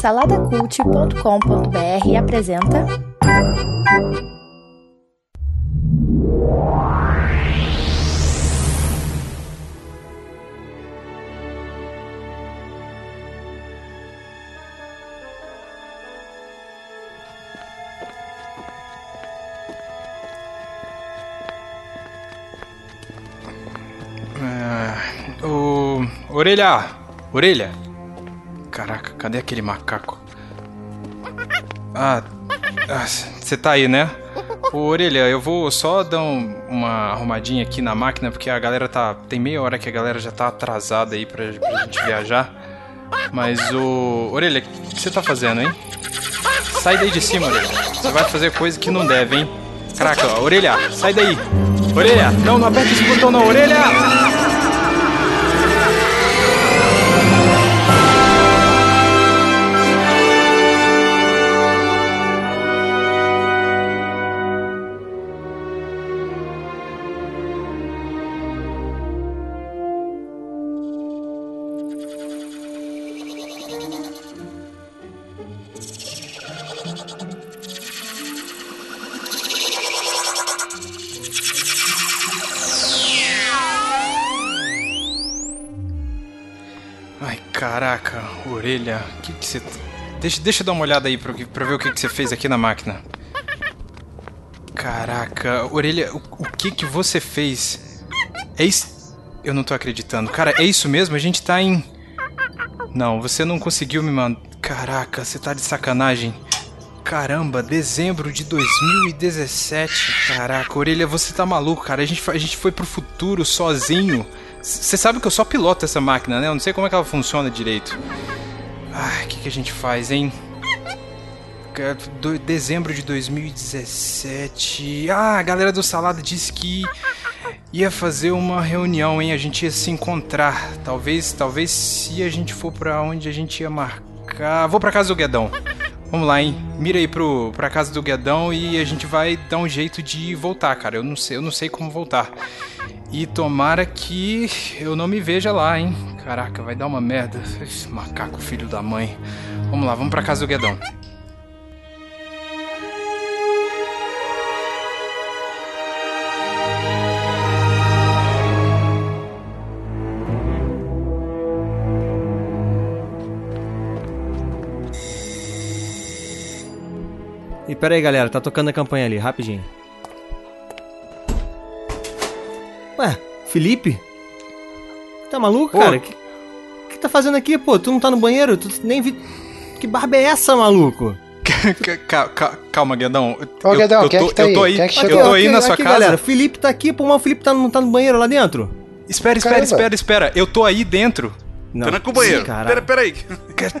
Saladacult.com.br apresenta. É, o. Orelha! Orelha! Caraca, cadê aquele macaco? Ah, você tá aí, né? Ô, Orelha, eu vou só dar um- uma arrumadinha aqui na máquina, porque a galera tá. Tem meia hora que a galera já tá atrasada aí pra, pra gente viajar. Mas o. Orelha, o que você tá fazendo, hein? Sai daí de cima, Orelha. Você vai fazer coisa que não deve, hein? Caraca, ó, Orelha, sai daí! Orelha! Não, não aperta esse botão não, Orelha! Orelha. Que que você. Deixa, deixa eu dar uma olhada aí pra, pra ver o que que você fez aqui na máquina. Caraca, orelha, o, o que que você fez? É isso. Eu não tô acreditando. Cara, é isso mesmo? A gente tá em. Não, você não conseguiu me mandar. Caraca, você tá de sacanagem. Caramba, dezembro de 2017. Caraca, orelha, você tá maluco, cara. A gente, a gente foi pro futuro sozinho. Você sabe que eu só piloto essa máquina, né? Eu não sei como é que ela funciona direito. Ai, o que, que a gente faz, hein? Dezembro de 2017. Ah, a galera do Salada disse que ia fazer uma reunião, hein? A gente ia se encontrar. Talvez, talvez se a gente for pra onde a gente ia marcar. Vou pra casa do Guedão. Vamos lá, hein? Mira aí pro, pra casa do Guedão e a gente vai dar um jeito de voltar, cara. Eu não sei, eu não sei como voltar. E tomara que eu não me veja lá, hein? Caraca, vai dar uma merda. Esse macaco filho da mãe. Vamos lá, vamos pra casa do Guedão. E pera aí, galera, tá tocando a campanha ali, rapidinho. Ué, Felipe? Tá maluco, Ô. cara? O que, que tá fazendo aqui, pô? Tu não tá no banheiro? Tu nem vi. Que barba é essa, maluco? Ca- ca- Calma, Guedão. Ô, Eu- Guedão, eu quem é tô- que tá eu aí? tô aí. É eu tô aí na sua aqui, casa. galera. Felipe tá aqui, pô, mas o Felipe tá, não tá no banheiro lá dentro? Espera, espera, Caramba. espera, espera. Eu tô aí dentro. Não. Tranca o banheiro. Caralho. Pera, pera aí.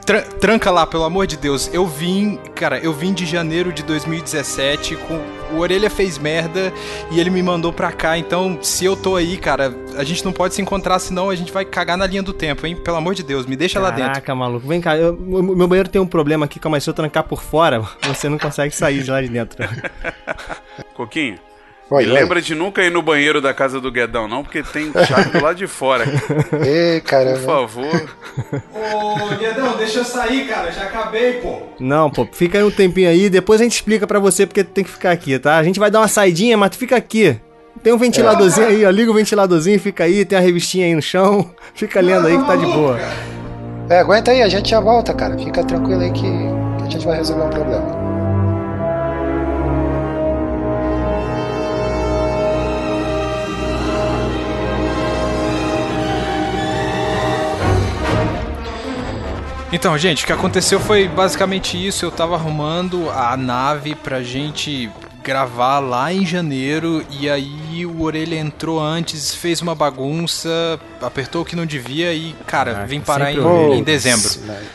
Tra- tranca lá, pelo amor de Deus. Eu vim, cara, eu vim de janeiro de 2017 com o Orelha fez merda e ele me mandou pra cá. Então, se eu tô aí, cara, a gente não pode se encontrar, senão a gente vai cagar na linha do tempo, hein? Pelo amor de Deus, me deixa lá dentro. Caraca, maluco. Vem cá, eu- o meu banheiro tem um problema aqui, calma aí, se eu trancar por fora, você não consegue sair de lá de dentro. Coquinho, Oi, me oi. lembra de nunca ir no banheiro da casa do Guedão, não, porque tem chave do lado de fora. Ê, Por caramba. favor. Ô, Guedão, deixa eu sair, cara, já acabei, pô. Não, pô, fica aí um tempinho aí, depois a gente explica pra você porque tu tem que ficar aqui, tá? A gente vai dar uma saidinha, mas tu fica aqui. Tem um ventiladorzinho aí, ó, liga o ventiladorzinho, fica aí, tem a revistinha aí no chão, fica lendo aí que tá de boa. É, aguenta aí, a gente já volta, cara. Fica tranquilo aí que, que a gente vai resolver um problema. Então, gente, o que aconteceu foi basicamente isso. Eu tava arrumando a nave pra gente gravar lá em janeiro e aí o Orelha entrou antes, fez uma bagunça, apertou o que não devia e, cara, Caraca, vim parar em, em dezembro.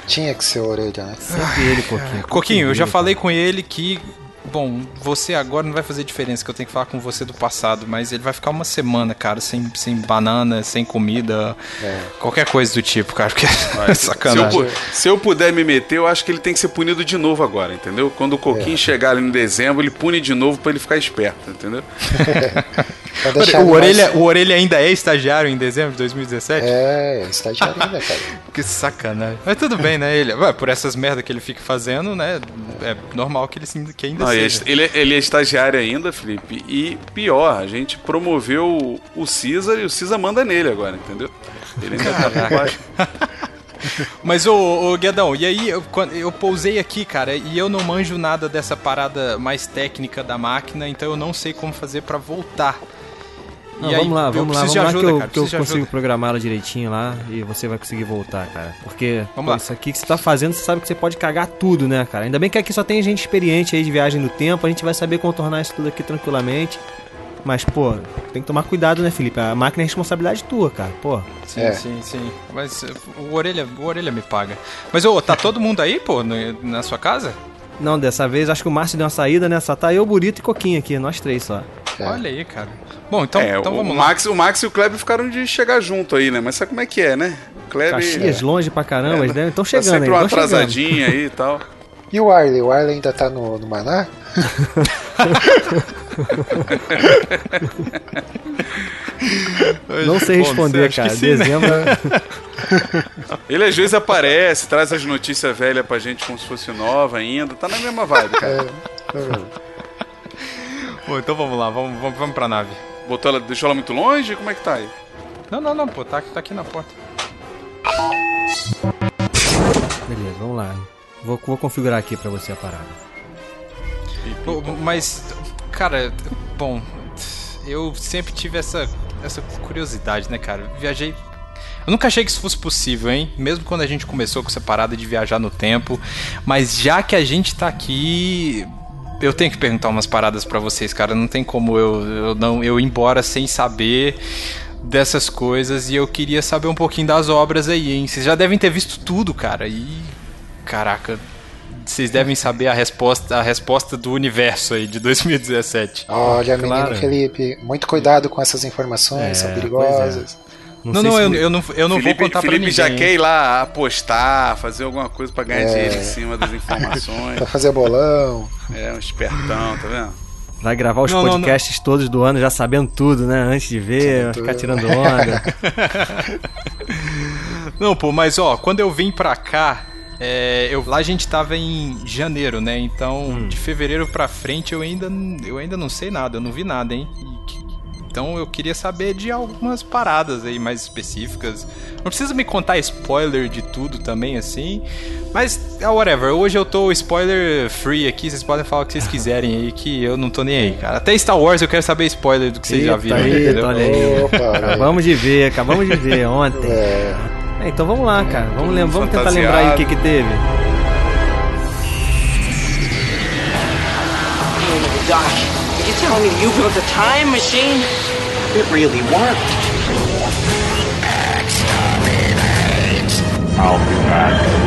Tinha que ser orelha, né? Sempre ele, Coquinho. Coquinho, eu já falei com ele que bom, você agora não vai fazer diferença, que eu tenho que falar com você do passado, mas ele vai ficar uma semana, cara, sem, sem banana, sem comida, qualquer coisa do tipo, cara, porque é Se eu, sacanagem. se eu puder me meter, eu acho que ele tem que ser punido de novo agora, entendeu? Quando o Coquinho chegar ali em dezembro, ele pune de novo pra ele ficar esperto, entendeu? O orelha, mais- o orelha ainda é estagiário em dezembro de 2017? É, é estagiário ainda, cara. Que sacanagem. Mas tudo bem, né? Ele, ué, por essas merdas que ele fica fazendo, né? É normal que ele, se- que ainda Não, ele, seja. é, ele é- ele é estagiário ainda, Felipe. E pior, a gente promoveu o- Caesar e o Caesar manda nele agora, entendeu? Ele ainda tá por baixo. Mas, ô, ô Guedão, e aí eu, eu pousei aqui, cara, e eu não manjo nada dessa parada mais técnica da máquina, então eu não sei como fazer pra voltar. Não, E aí, vamos lá, vamos lá, vamos lá ajuda, que eu, cara, que eu consigo ajuda. ela direitinho lá e você vai conseguir voltar, cara. Porque Vamos pô, lá. isso aqui que você tá fazendo, você sabe que você pode cagar tudo, né, cara? Ainda bem que aqui só tem gente experiente aí de viagem no tempo, a gente vai saber contornar isso tudo aqui tranquilamente. Mas, pô, tem que tomar cuidado, né, Felipe? A máquina é responsabilidade tua, cara, pô. Sim, É. sim, sim. Mas uh, o orelha, o orelha me paga. Mas, ô, tá todo mundo aí, pô, no- na sua casa? Não, dessa vez acho que o Márcio deu uma saída, né? Só tá eu, Burito e Coquinho aqui, nós três só. É. Olha aí, cara. Bom, então, é, então o, vamos lá. Max, o Max e o Kleber ficaram de chegar junto aí, né? Mas sabe como é que é, né? O Kleber Caxias, longe pra caramba, eles devem- tão tá chegando sempre aí, uma chegando. atrasadinha aí e tal. E o Arley? O Arley ainda tá no, no Maná? Não sei Bom, responder, que cara. sim, né? Dezembro. Ele às vezes aparece, traz as notícias velhas pra gente como se fosse nova ainda. Tá na mesma vibe, cara. Bom, então vamos lá, vamos, vamos, vamos pra nave. Botou ela, deixou ela muito longe? Como é que tá aí? Não, não, não, pô, tá, tá aqui na porta. Beleza, vamos lá. Vou, vou configurar aqui pra você a parada. Pô, Mas, cara, bom, eu sempre tive essa, essa curiosidade, né, cara? Viajei. Eu nunca achei que isso fosse possível, hein? Mesmo quando a gente começou com essa parada de viajar no tempo. Mas já que a gente tá aqui. Eu tenho que perguntar umas paradas pra vocês, cara. Não tem como eu, eu não eu ir embora sem saber dessas coisas. E eu queria saber um pouquinho das obras aí, hein? Vocês já devem ter visto tudo, cara. E. Caraca, vocês devem saber a resposta, a resposta do universo aí de 2017. Olha, Claro. menino Felipe, muito cuidado com essas informações, É, são pois perigosas. Não, sei não, se eu, eu não, eu não Felipe, vou contar Felipe pra já ninguém. quer ir lá apostar, fazer alguma coisa pra ganhar É. dinheiro em cima das informações. Pra fazer bolão. É, um espertão, tá vendo? Vai gravar os Não, não, podcasts todos do ano já sabendo tudo, né? Antes de ver, Sabendo ficar tirando onda. Não, pô, mas ó, quando eu vim pra cá, é, eu, lá a gente tava em janeiro, né? Então, Hum. de fevereiro pra frente eu ainda, eu ainda não sei nada, eu não vi nada, hein? E que- então eu queria saber de algumas paradas aí mais específicas. Não precisa me contar spoiler de tudo também, assim. Mas, ah, whatever, hoje eu tô spoiler free aqui, vocês podem falar o que vocês quiserem aí, que eu não tô nem aí, cara. Até Star Wars eu quero saber spoiler do que vocês já Eita, viram, eita, entendeu? olha aí. Opa, acabamos de ver, acabamos de ver ontem. É, É, então vamos lá, cara. Vamos, lem- vamos tentar lembrar aí o que que teve. You telling me you built a time machine? It really worked. I'll be back.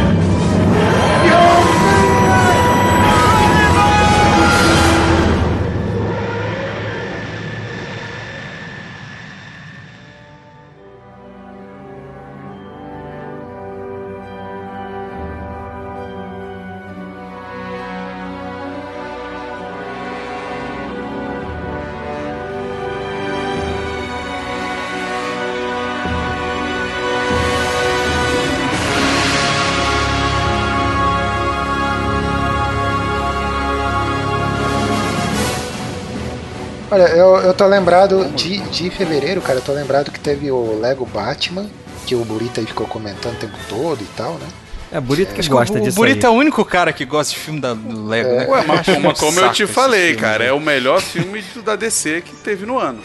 Olha, eu, eu tô lembrado de, de fevereiro, cara, eu tô lembrado que teve o Lego Batman, que o Burita aí ficou comentando o tempo todo e tal, né? É bonito que que gosta o, o disso Burito aí. é o único cara que gosta de filme da do Lego, né? Ué, mas como, como eu te falei, cara, é velho. o melhor filme do- da DC que teve no ano.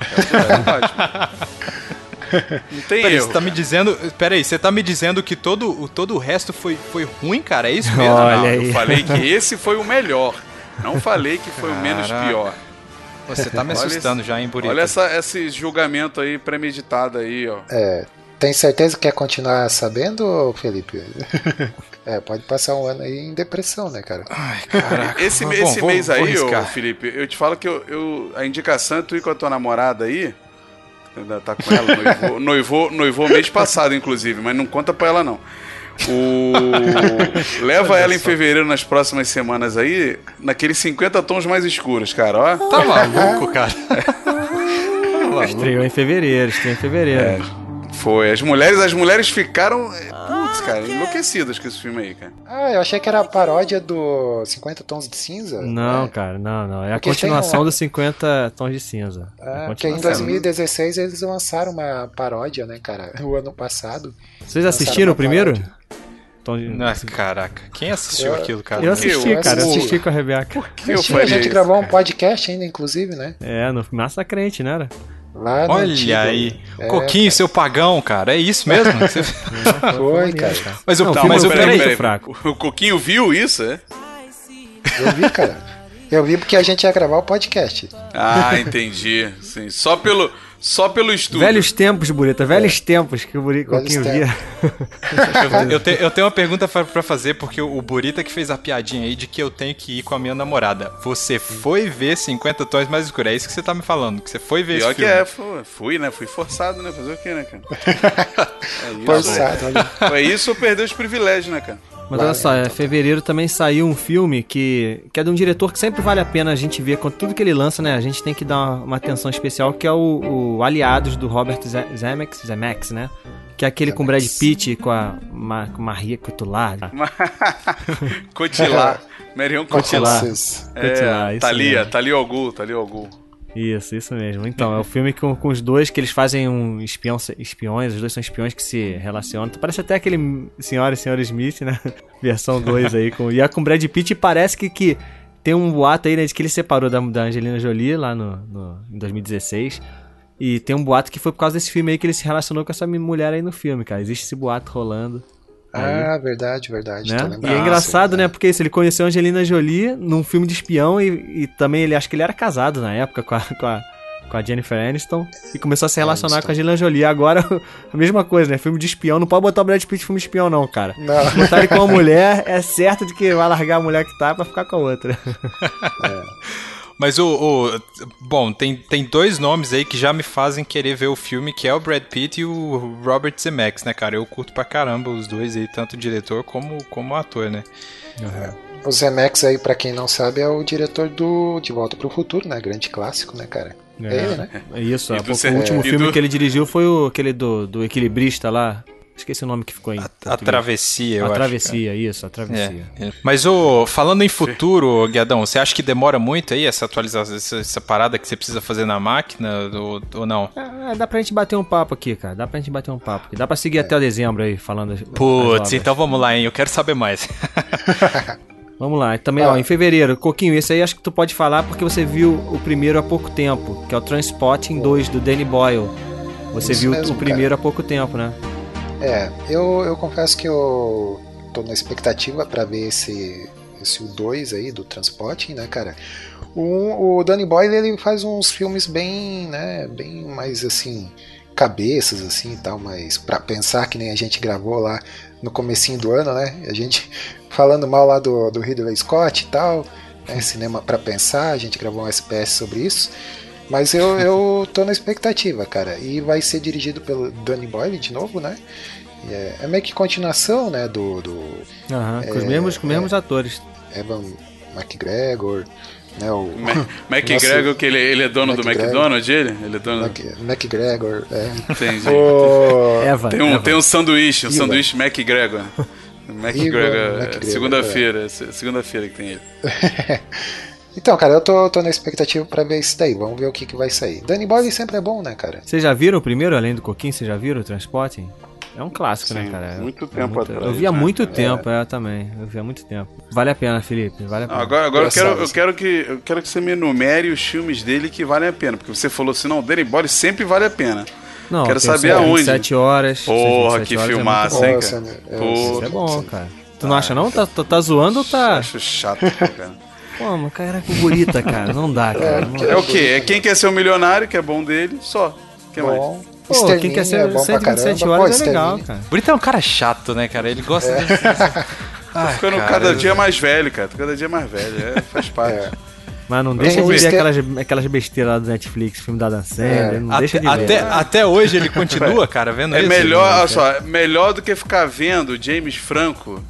É o. Não tem Peraí, erro. você tá me dizendo. Peraí, você tá me dizendo que todo, o- todo o resto foi, foi ruim, cara? É isso mesmo? Olha Não, aí. eu falei que esse foi o melhor. Não falei que foi o menos Caraca. pior. Você tá me assustando já, hein, Burito? Olha essa, esse julgamento aí premeditado aí, ó. É, Tem certeza que quer continuar sabendo, Felipe? é, pode passar um ano aí em depressão, né, cara? Ai, caraca. Esse, Bom, esse vou- mês vou aí, ô. Felipe, eu te falo que eu, eu- a indicação é tu ir com a tua namorada aí. Ainda tá com ela, noivou, noivou, noivou mês passado, inclusive, mas não conta pra ela, não. O... Leva ela em fevereiro nas próximas semanas aí, naqueles 50 tons mais escuros, cara, ó. Tá maluco, cara? Estreou em fevereiro, estreou em fevereiro. Foi. As mulheres, as mulheres ficaram, é, putz, cara, enlouquecidas com esse filme aí, cara. Ah, eu achei que era a paródia do 50 Tons de Cinza. Não, É. cara, não, não. É a Porque continuação um- dos 50 tons de cinza. É a Ah, porque em continuação. 2016 eles lançaram uma paródia, né, cara? O ano passado. Vocês assistiram o primeiro? paródia. Tom de- Ah, caraca. Quem assistiu Eu- aquilo, cara? Eu assisti, eu cara, eu assisti. assisti com a Rebeca. Que eu Assisti, a gente isso, gravou um cara? podcast ainda, inclusive, né? É, no Massa Crente, né? Era? Lá no Olha antigo. aí. É, Coquinho, seu pagão, cara. É isso mesmo? Você- Foi, cara. Mas eu, Não, tá, mas eu peraí. muito fraco. O Coquinho viu isso, é? Eu vi, cara. Eu vi porque a gente ia gravar o podcast. Ah, entendi. Sim, só pelo, só pelo estudo. Velhos tempos, Burita, velhos tempos que o Buri- Velhos Coquinho via. Eu, eu te- eu tenho uma pergunta pra, pra fazer, porque o Burita que fez a piadinha aí de que eu tenho que ir com a minha namorada. Você foi ver 50 tons mais escuros? É isso que você tá me falando, que você foi ver Pior esse que filme. é, fui, fui, né? Fui forçado, né? Fazer o quê, né, cara? É isso. Forçado, olha. É isso ou perder os privilégios, né, cara? Mas olha só, então em fevereiro também saiu um filme que, que é de um diretor que sempre vale a pena a gente ver. Com tudo que ele lança, né? A gente tem que dar uma, uma atenção especial, que é o, o Aliados do Robert Ze- Zemeckis, Zemeckis, né? Que é aquele com Brad Pitt, com a Ma, com Maria Cotillard. Cotilar. Marion Cotilar. Cotillar, É, isso Thalia. Thalia Ogul, Thalia Ogul. Isso, isso mesmo. Então, é o filme com, com os dois que eles fazem um espião, espiões, os dois são espiões que se relacionam. Parece até aquele Senhora e Senhor Smith, né? Versão 2 aí. Com, e é com Brad Pitt parece que, que tem um boato aí, né, de que ele separou da, da Angelina Jolie lá no, no, em 2016. E tem um boato que foi por causa desse filme aí que ele se relacionou com essa mulher aí no filme, cara. Existe esse boato rolando. Ah, verdade, verdade. Tô Né? E é engraçado, né? Porque isso, ele conheceu a Angelina Jolie num filme de espião e, e também ele acho que ele era casado na época com a, com a, com a Jennifer Aniston e começou a se relacionar Aniston. com a Angelina Jolie. Agora, a mesma coisa, né? Filme de espião, não pode botar o Brad Pitt em filme de espião, não, cara. Não. Botar ele com uma mulher, é certo de que vai largar a mulher que tá pra ficar com a outra. Mas o. o- bom, tem, tem dois nomes aí que já me fazem querer ver o filme, que é o Brad Pitt e o Robert Zemeckis, né, cara? Eu curto pra caramba os dois aí, tanto o diretor como, como o ator, né? O Zemex aí, pra quem não sabe, é o diretor do De Volta pro Futuro, né? Grande clássico, né, cara? É, ele, né? É isso, o último e filme do- que ele dirigiu foi o, aquele do, do equilibrista lá. Esqueci o nome que ficou em A português. travessia, eu A acho. travessia, isso, a travessia. É, é. Mas o falando em futuro, Guiadão, você acha que demora muito aí essa atualização, essa, essa parada que você precisa fazer na máquina ou, ou não? Ah, dá pra gente bater um papo aqui, cara. Dá pra gente bater um papo aqui. Dá pra seguir até dezembro aí, falando. Putz, então vamos lá, hein? Eu quero saber mais. Vamos lá. E Também, ó, em fevereiro. Coquinho, esse aí acho que tu pode falar porque você viu o primeiro há pouco tempo, que é o Transpotting 2 do Danny Boyle. Você Isso viu mesmo, o primeiro há pouco tempo, né? É, eu, eu confesso que eu tô na expectativa pra ver esse, esse 2 aí do Transporting, né, cara? O, o Danny Boyle, ele faz uns filmes bem, né, bem mais assim, cabeças assim e tal, mas pra pensar que nem a gente gravou lá no comecinho do ano, né? A gente falando mal lá do, do Ridley Scott e tal, né, cinema pra pensar, a gente gravou um SPS sobre isso. Mas eu, eu tô na expectativa, cara. E vai ser dirigido pelo Danny Boyle de novo, né? É, é meio que continuação, né? Do, do Aham, com os É, mesmos, com os mesmos atores. Evan McGregor, né? O Ma- McGregor, que ele, ele é dono do McGregor. McDonald's, ele? Ele é dono. Mac, McGregor, é. Entendi. O, Eva. Tem um, Eva. tem um sanduíche, um Ivan. sanduíche McGregor. McGregor, é, McGregor, segunda-feira, é se- segunda-feira que tem ele. Então, cara, eu tô, tô na expectativa pra ver isso daí. Vamos ver o que, que vai sair. Danny Boyle sempre é bom, né, cara? Vocês já viram o primeiro, além do Coquinho? Vocês já viram o Transporting? É um clássico, né, Sim, cara? muito É tempo atrás, Eu vi há né? muito tempo, é, também. Eu vi há muito tempo. Vale a pena, Felipe, vale a pena. agora agora eu, quero, eu, quero que, eu quero que você me enumere os filmes dele que valem a pena. Porque você falou assim, não, o Danny Boyle sempre vale a pena. Não, quero saber aonde. 27 horas. Porra, 27 que horas é muito filmaço, hein, cara? né? É, Pô, Isso é bom, cara. Tu não acha não? Tá, tá, tá zoando ou tá... Acho chato, cara. Pô, mas cara com burita, cara. Não dá, cara. Não É o quê? É quem quer ser um milionário, que é bom dele, só. O que mais? Bom. Pô, quem quer ser é bom pra 127 caramba. horas Pô, é legal, cara. Brito é um cara chato, né, cara? Ele gosta de. Ai, Ficando cara, cada eu- dia mais velho, cara. Cada dia mais velho. É, faz parte. É. Mas não deixa de ver aquelas, aquelas besteiras lá do Netflix, filme da Dan Sandler, não Até, deixa de ver. até, até hoje ele continua, cara, vendo É isso? melhor, olha só, é melhor do que ficar vendo o James Franco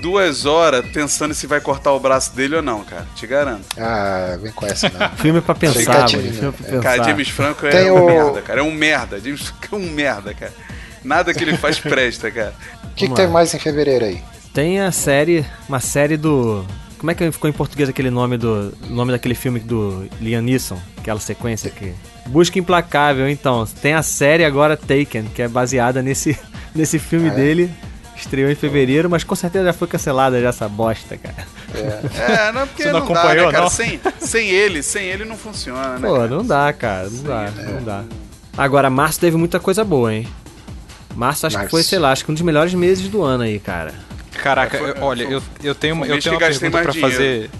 duas horas pensando se vai cortar o braço dele ou não, cara. Te garanto. Ah, vem com essa não. Filme pra pensar, mano. Filme pra né? pensar. Cara, James Franco é Tem um o- merda, cara. É um merda. James Franco é um merda, cara. Nada que ele faz presta, cara. O que, que tem mais em fevereiro aí? Tem a série, uma série do... Como é que ficou em português aquele nome do nome daquele filme do Liam Neeson? Aquela sequência que... Busca Implacável, então. Tem a série agora Taken, que é baseada nesse, nesse filme Ah, é? dele. Estreou em fevereiro, mas com certeza já foi cancelada já essa bosta, cara. É, não, porque Você não não, dá, acompanhou, né, cara? não? Sem, sem ele, sem ele não funciona, né? Pô, cara? não dá, cara. Não dá, é. não dá. Agora, março teve muita coisa boa, hein? Março acho que Março. foi, sei lá, acho que um dos melhores meses do ano aí, cara. Caraca, É, eu- olha, eu, eu tenho, eu tenho que uma pergunta pra fazer.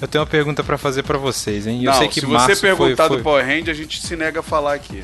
Eu tenho uma pergunta pra fazer pra vocês, hein? Eu não, sei que se março você perguntar foi, do foi... Power Hand, a gente se nega a falar aqui.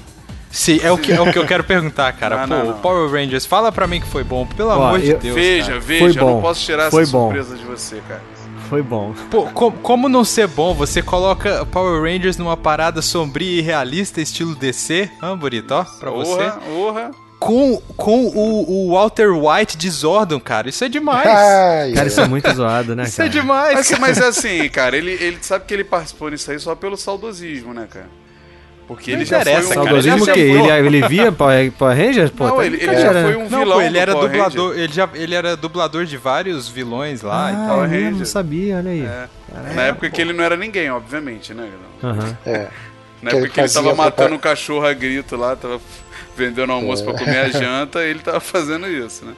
Sim, é o, que, é o que eu quero perguntar, cara. Não, Pô, não, o não. Power Rangers, fala pra mim que foi bom, pelo Ó, amor de eu- Deus. veja, cara. veja, eu bom, não posso tirar foi essa bom. surpresa de você, cara. Foi bom. Pô, com- como não ser bom? Você coloca Power Rangers numa parada sombria e realista, estilo DC, bonito, ó, pra você. Orra, orra. Com, com o, o Walter White de Zordon, cara, isso é demais. Ai, Cara, isso é muito zoado, né, isso é cara? demais. Mas, cara. mas é assim, cara, ele, ele sabe que ele participou nisso aí só pelo saudosismo, né, cara? Porque ele Não já foi interessa, um... cara, ele que foi- ele, ele via Power, Power Rangers? Pô, Não, tá ele, ele já brincadeira, foi um Não, vilão pô, ele do era Power dublador, ele, já, ele era dublador de vários vilões lá e Ah, tal. Power eu não sabia, olha aí. É. Na época que ele não era ninguém, obviamente, né? Aham. É. Na Que época ele que ele tava fazia matando um cachorro a grito lá, tava vendendo almoço pra comer a janta, ele tava fazendo isso, né?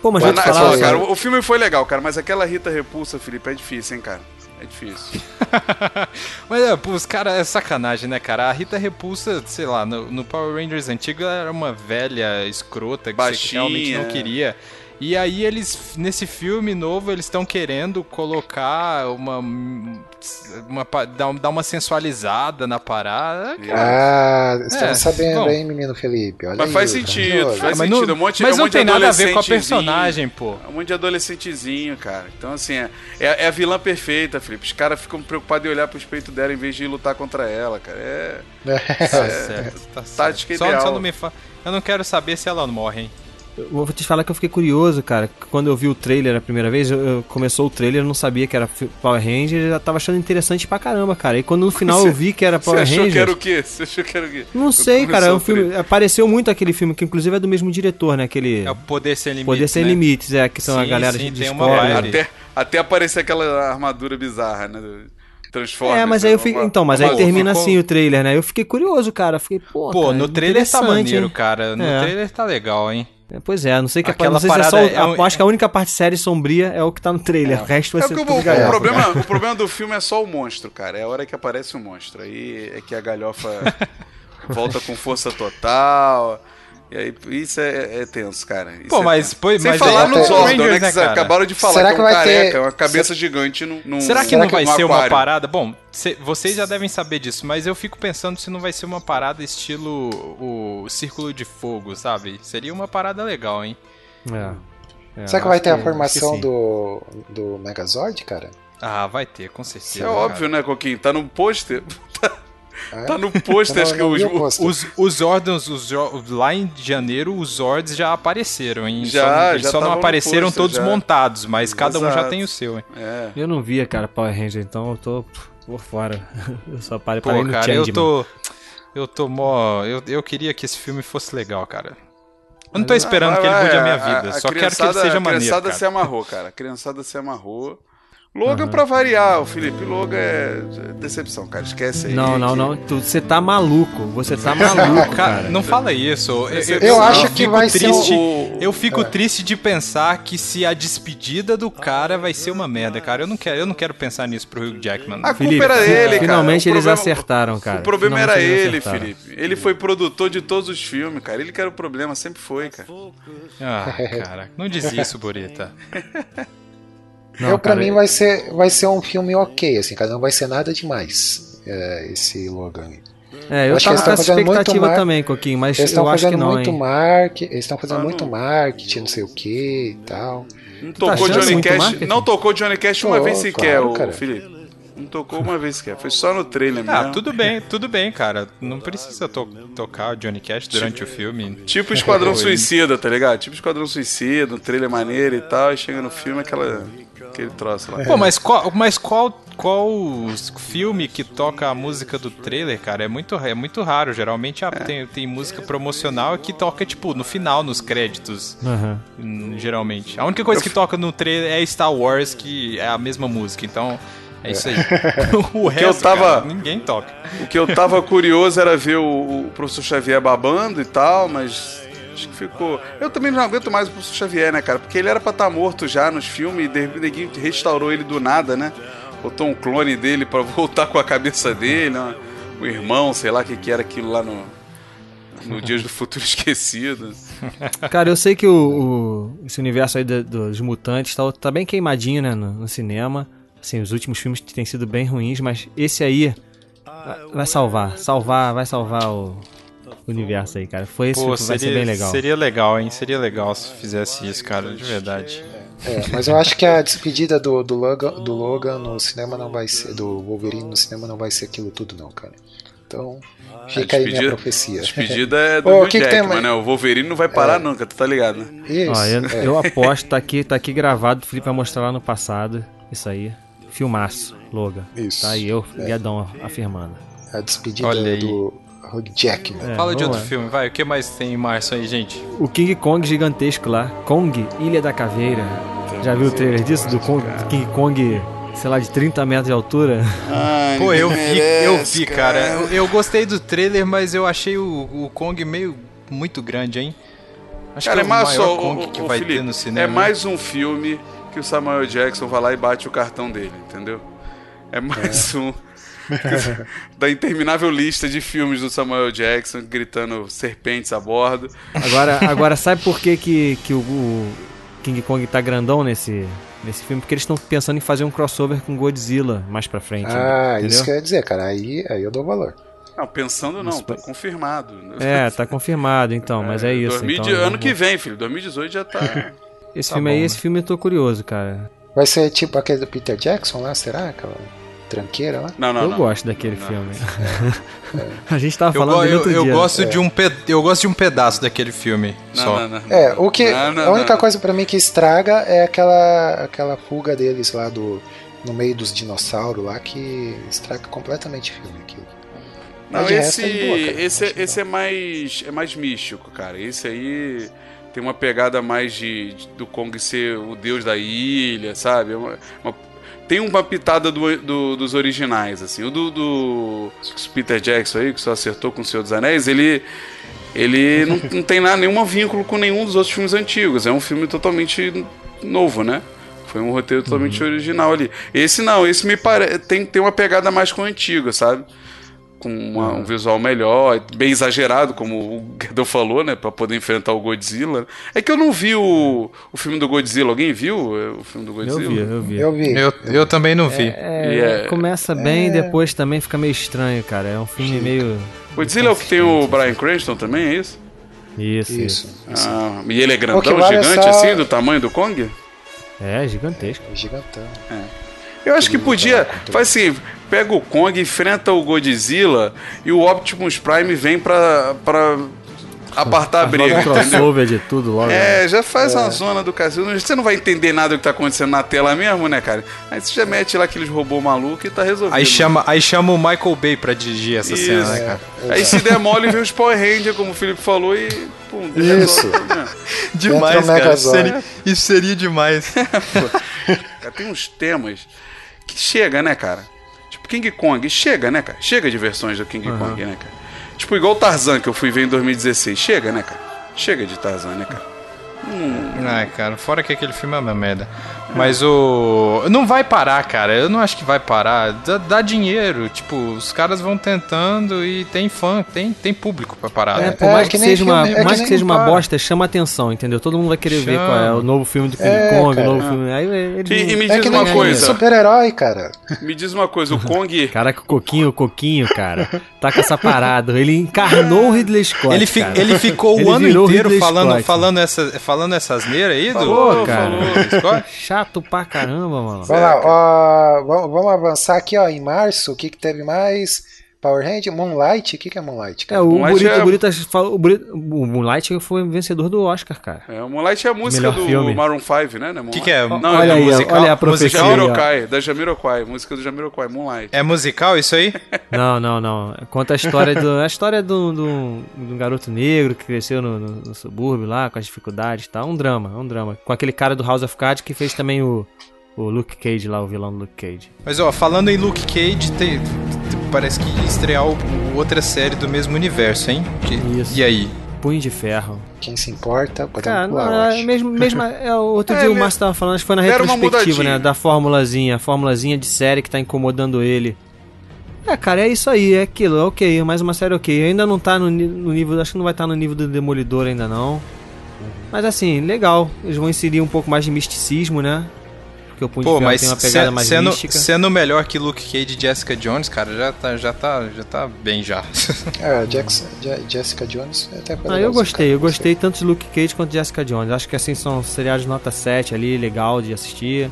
Pô, mas Mas, na- falar, só, cara, cara, o, o filme foi legal, cara, mas aquela Rita Repulsa, Felipe, é difícil, hein, cara? É difícil. Mas é, os caras é sacanagem, né, cara? A Rita Repulsa, sei lá, no, no Power Rangers antigo ela era uma velha escrota que você Baixinha, realmente não queria. E aí eles, nesse filme novo, eles estão querendo colocar uma. uma dar, uma sensualizada na parada. Cara, Ah, estamos É, sabendo, bom. hein, menino Felipe? Olha Mas aí, faz tá sentido, de olho. faz mas sentido, não, um monte- mas é um não monte de tem nada a ver com a adolescentezinho. personagem, pô. É um monte de adolescentezinho, cara. Então, assim, é, é, é a vilã perfeita, Felipe. Os caras ficam preocupados em olhar pros peitos dela em vez de lutar contra ela, cara. É. Tá certo, tá certo. Tática Só, ideal. só não me fa... Eu não quero saber se ela morre, hein? Eu vou te falar que eu fiquei curioso, cara. Quando eu vi o trailer a primeira vez, eu, eu- começou o trailer, eu não sabia que era Power Ranger, eu já tava achando interessante pra caramba, cara. E quando no final eu vi que era Você Power achou Ranger. que era o quê? Você achou que era o quê? Não sei, cara. É um o filme. Apareceu muito aquele filme, que inclusive é do mesmo diretor, né? Aquele. É o Poder Sem Limites, Poder Sem né? Limites, é, que são a Sim, galera sim, de tem uma escola. vibe. Até, até aparecer aquela armadura bizarra, né? do Transformers. É, mas né? aí eu fiquei. Uma- Então, mas aí termina ficou- assim o trailer, né? Eu fiquei curioso, cara. Fiquei, pô. Pô, cara, no trailer tá interessante, maneiro, hein? cara. No É. trailer tá legal, hein? É, Pois é, não sei que Aquela não sei se é só, é um- Acho que a única parte séria e sombria é o que tá no trailer. O resto vai É ser porque o, tudo o galhofa. problema, o problema do filme é só o monstro, cara. É a hora que aparece o monstro. Aí é que a galhofa volta com força total. E aí, isso é, é tenso, cara. Isso Pô, é mas- tenso. pô, Sem mas falar aí no até- Zordon, né? Que né, cara? acabaram de falar Será que é que um vai careca, ter- é uma cabeça gigante num, num Será que Será não que vai ser uma aquário. parada? Bom, cê- vocês já devem saber disso, mas eu fico pensando se não vai ser uma parada estilo o Círculo de Fogo, sabe? Seria uma parada legal, hein? É. É, Será que vai ter a formação do, do Megazord, cara? Ah, vai ter, com Isso certeza. é óbvio, né, Coquinho? Tá no pôster. É? Tá no pôster, acho que os. Os, os Zordons, os, lá em janeiro, os Zords já apareceram, hein? Já, só, eles já só não apareceram pôster, todos já. montados, mas cada um já Exato. tem o seu, hein? É. Eu não via, cara, Power Ranger, então eu tô por fora. Eu só parei, Pô, parei no cara, eu Changeman. tô. Eu tô mó. Eu, eu queria que esse filme fosse legal, cara. Eu não tô esperando que ele mude a minha vida, só quero que ele seja A maneiro. criançada Cara. se amarrou, cara. A criançada se amarrou. Logan pra variar, o Felipe. Logan é decepção, cara. Esquece aí. Não, não, que- não. Tu- Você tá maluco. Você tá maluco, Cara, não fala isso. Eu, Eu acho que fico vai ser triste. o- Eu fico triste de pensar que se a despedida do cara vai ser uma merda, cara. Eu não quero, eu não quero pensar nisso pro Hugh Jackman. A culpa Felipe, era ele, cara. finalmente O eles problema- acertaram, cara. O problema Finalmente era ele, acertaram. Felipe. Ele foi produtor de todos os filmes, cara. Ele que era o problema, sempre foi, cara. Ah, cara, não diz isso, Burita. Não, eu, pra cara, mim, vai ser, vai ser um filme ok, assim, cara. Não vai ser nada demais, é, esse Logan. É, eu Eu acho que tava eles com essa fazendo muito expectativa mar- também, Coquinho, mas Eles eu estão acho que fazendo não, muito hein? marketing, eles estão fazendo Ah, muito não. marketing, não sei o que e tal. Não tá tocou achando Johnny Cash. marketing? Não tocou Johnny Cash uma Tô, vez sequer, claro, o cara. Felipe. Não tocou uma vez sequer. Foi só no trailer Ah, mesmo. tudo bem, tudo bem, cara. Não precisa to- tocar o Johnny Cash durante o filme. Tipo Esquadrão Suicida, tá ligado? Tipo Esquadrão Suicida, um trailer maneiro e tal, e chega no filme aquela, aquele troço lá. Pô, mas qual, mas qual, qual filme que toca a música do trailer, cara? É muito, é muito raro. Geralmente ah, tem, tem música promocional que toca, tipo, no final, nos créditos. Aham. hum, Geralmente. A única coisa que toca no trailer é Star Wars, que é a mesma música. Então, é isso aí. o resto, eu tava- cara, ninguém toca. O que eu tava curioso era ver o, o professor Xavier babando e tal, mas acho que ficou. Eu também não aguento mais o professor Xavier, né, cara? Porque ele era pra estar morto já nos filmes e de ninguém restaurou ele do nada, né? Botou um clone dele pra voltar com a cabeça dele, né? o irmão, sei lá o que, que era aquilo lá no. No Dias do Futuro Esquecido. Cara, eu sei que o, o- esse universo aí do- dos mutantes tá, tá bem queimadinho, né, no, no cinema. Assim, os últimos filmes têm sido bem ruins, mas esse aí vai salvar, salvar, vai salvar o universo aí, cara. Foi esse Pô, vai ser seria, bem legal. seria legal, hein? Seria legal se fizesse isso, cara, de verdade. É, mas eu acho que a despedida do, do, Logan, do Logan no cinema não vai ser. Do Wolverine no cinema não vai ser aquilo tudo, não, cara. Então, fica aí minha profecia. Despedida é do Ô, que que tem Jackman, mais? né? O Wolverine não vai parar nunca, tu tá ligado, né? Isso. Ó, eu, é. eu aposto, tá aqui, tá aqui gravado, o Felipe vai mostrar lá no passado. Isso aí. Filmaço, Logan. Isso. Tá aí, eu, Guedão, afirmando. A despedida Olha aí. do Hugh Jackman. É, Fala de outro lá. filme, vai. O que mais tem em março aí, gente? O King Kong gigantesco lá. Kong, Ilha da Caveira. Já viu o trailer disso? Do Kong, King Kong, sei lá, de 30 metros de altura? Pô, eu vi, eu vi, cara. Eu, eu gostei do trailer, mas eu achei o, o Kong meio muito grande, hein? Acho Cara, é que é o mais maior só, Kong o, que o, vai Felipe, ter no cinema. é mais um filme que o Samuel Jackson vai lá e bate o cartão dele, entendeu? É mais um da interminável lista de filmes do Samuel Jackson gritando serpentes a bordo. Agora, agora sabe por que, que, que o, o King Kong tá grandão nesse, nesse filme? Porque eles estão pensando em fazer um crossover com Godzilla mais pra frente. Ah, entendeu? isso que eu ia dizer, cara. Aí, aí eu dou valor. Não, pensando não, tá confirmado. É, tá confirmado então, mas é isso. 2000 então, ano que vem, filho. 2018 já tá. Esse Tá filme bom, aí, né? esse filme eu tô curioso, cara. Vai ser tipo aquele do Peter Jackson lá, será? Aquela tranqueira lá? Não, não, eu não. gosto daquele Não. filme. a gente tava Eu, falando go- dele eu, outro eu dia. gosto de um pe- eu gosto de um pedaço daquele filme. Não, só. não, não. É, o que. Não, não, a única não. coisa pra mim que estraga é aquela, aquela fuga deles lá do. No meio dos dinossauros lá que estraga completamente o filme aquilo. Não, Mas de esse, é boa, cara. esse, esse é mais é mais místico, cara. Esse aí tem uma pegada mais de, de- do Kong ser o deus da ilha, sabe? É uma- uma- tem uma pitada do- do- dos originais, assim. O do, do Peter Jackson aí, que só acertou com o Senhor dos Anéis, ele ele não, não tem nada, nenhum vínculo com nenhum dos outros filmes antigos. É um filme totalmente novo, né? Foi um roteiro totalmente original ali. Esse não, esse me parece tem, tem uma pegada mais com o antigo, sabe? Com uma- um visual melhor, bem exagerado, como o Guedão falou, né? Pra poder enfrentar o Godzilla. É que eu não vi o, o filme do Godzilla. Alguém viu é, o filme do Eu Godzilla? vi, eu vi. Eu vi. Eu, eu também não vi. É, E é- começa bem e depois também fica meio estranho, cara. É um filme meio. Godzilla é o que tem o Brian Cranston também, é isso? Isso, isso. Isso. Ah, e ele é grandão, vale é gigante só- assim, do tamanho do Kong? É, gigantesco. Gigantão. Eu acho que podia. tá Faz assim, pega o Kong, enfrenta o Godzilla e o Optimus Prime vem pra, pra apartar a briga, um crossover de tudo logo. né? É, já faz uma zona do cacete. Você não vai entender nada do que tá acontecendo na tela mesmo, né, cara? Aí você já mete lá aqueles robôs malucos e tá resolvido. Aí chama, aí chama o Michael Bay pra dirigir essa Isso. cena, né, cara? Aí se demole vem os Power Ranger, como o Felipe falou, e pum, Isso. resolve o problema. Demais, cara. Isso seria, isso seria demais. Cara, tem uns temas que chega, né, cara? King Kong, chega, né, cara? Chega de versões do King Kong, né, cara? Tipo, igual o Tarzan que eu fui ver em 2016. Chega, né, cara? Chega de Tarzan, né, cara? Ai, cara, fora que aquele filme é uma merda. Mas o. Não vai parar, cara. Eu não acho que vai parar. Dá, dá dinheiro. Tipo, os caras vão tentando e tem fã, tem, tem público pra parar. É, né? por É, mais que que, seja filme- uma, é que mais que nem seja uma para. bosta, chama atenção, entendeu? Todo mundo vai querer ver Chama. qual é o novo filme do King É, Kong, o cara. novo filme. Aí eles E, e me É diz que uma coisa. super-herói, cara. Me diz uma coisa, o Kong. Caraca, o Coquinho, o Coquinho, cara, tá com essa parada. Ele encarnou o Ridley Scott. Ele, fi- cara. ele ficou Ele o ano inteiro falando, Scott. falando, essa, falando essas neiras aí do. Falou, cara. do Scott. Chato pra caramba, mano. Vamos lá, ó, vamos, vamos avançar aqui, ó. Em março, o que, que teve mais? Power Hand? Moonlight? O que, que é Moonlight, É, cara? o Moonlight Burito, é- o Burito falou. O, Burito, o Moonlight foi vencedor do Oscar, cara. É, o Moonlight é a música Melhor do filme. Maroon 5, né? O que que é? Não, olha é aí, musical. olha a profecia. Jamiroquai, da Jamiroquai, música do Jamiroquai, Moonlight. É musical isso aí? Não, não, não. Conta a história do. A história do, do, do garoto negro que cresceu no, no- no subúrbio lá, com as dificuldades e tal. Um drama, um drama. Com aquele cara do House of Cards que fez também o, o Luke Cage lá, o vilão do Luke Cage. Mas ó, falando em Luke Cage, tem- parece que ia estrear o- outra série do mesmo universo, hein? Que- Isso. E aí? Punho de ferro. Quem se importa, podemos Cara, pular, não, eu é acho. mesmo, mesmo, é, o outro É, dia o Márcio tava falando, acho que foi na retrospectiva, né? Da formulazinha, a formulazinha de série que tá incomodando ele. É, cara, é isso aí, é aquilo, é ok, mais uma série ok. Ainda não tá no, no nível, acho que não vai estar no nível do Demolidor ainda não. Mas assim, legal, eles vão inserir um pouco mais de misticismo, né? Porque o Punho Pô, de Ferro mas tem uma pegada se- mais sendo, mística. sendo melhor que Luke Cage e Jessica Jones, cara, já tá, já tá, já tá bem já. É, Jackson, Je- Jessica Jones até foi Ah, eu gostei, cara, eu gostei tanto de Luke Cage quanto de Jessica Jones. Acho que assim são seriados nota 7 ali, legal de assistir.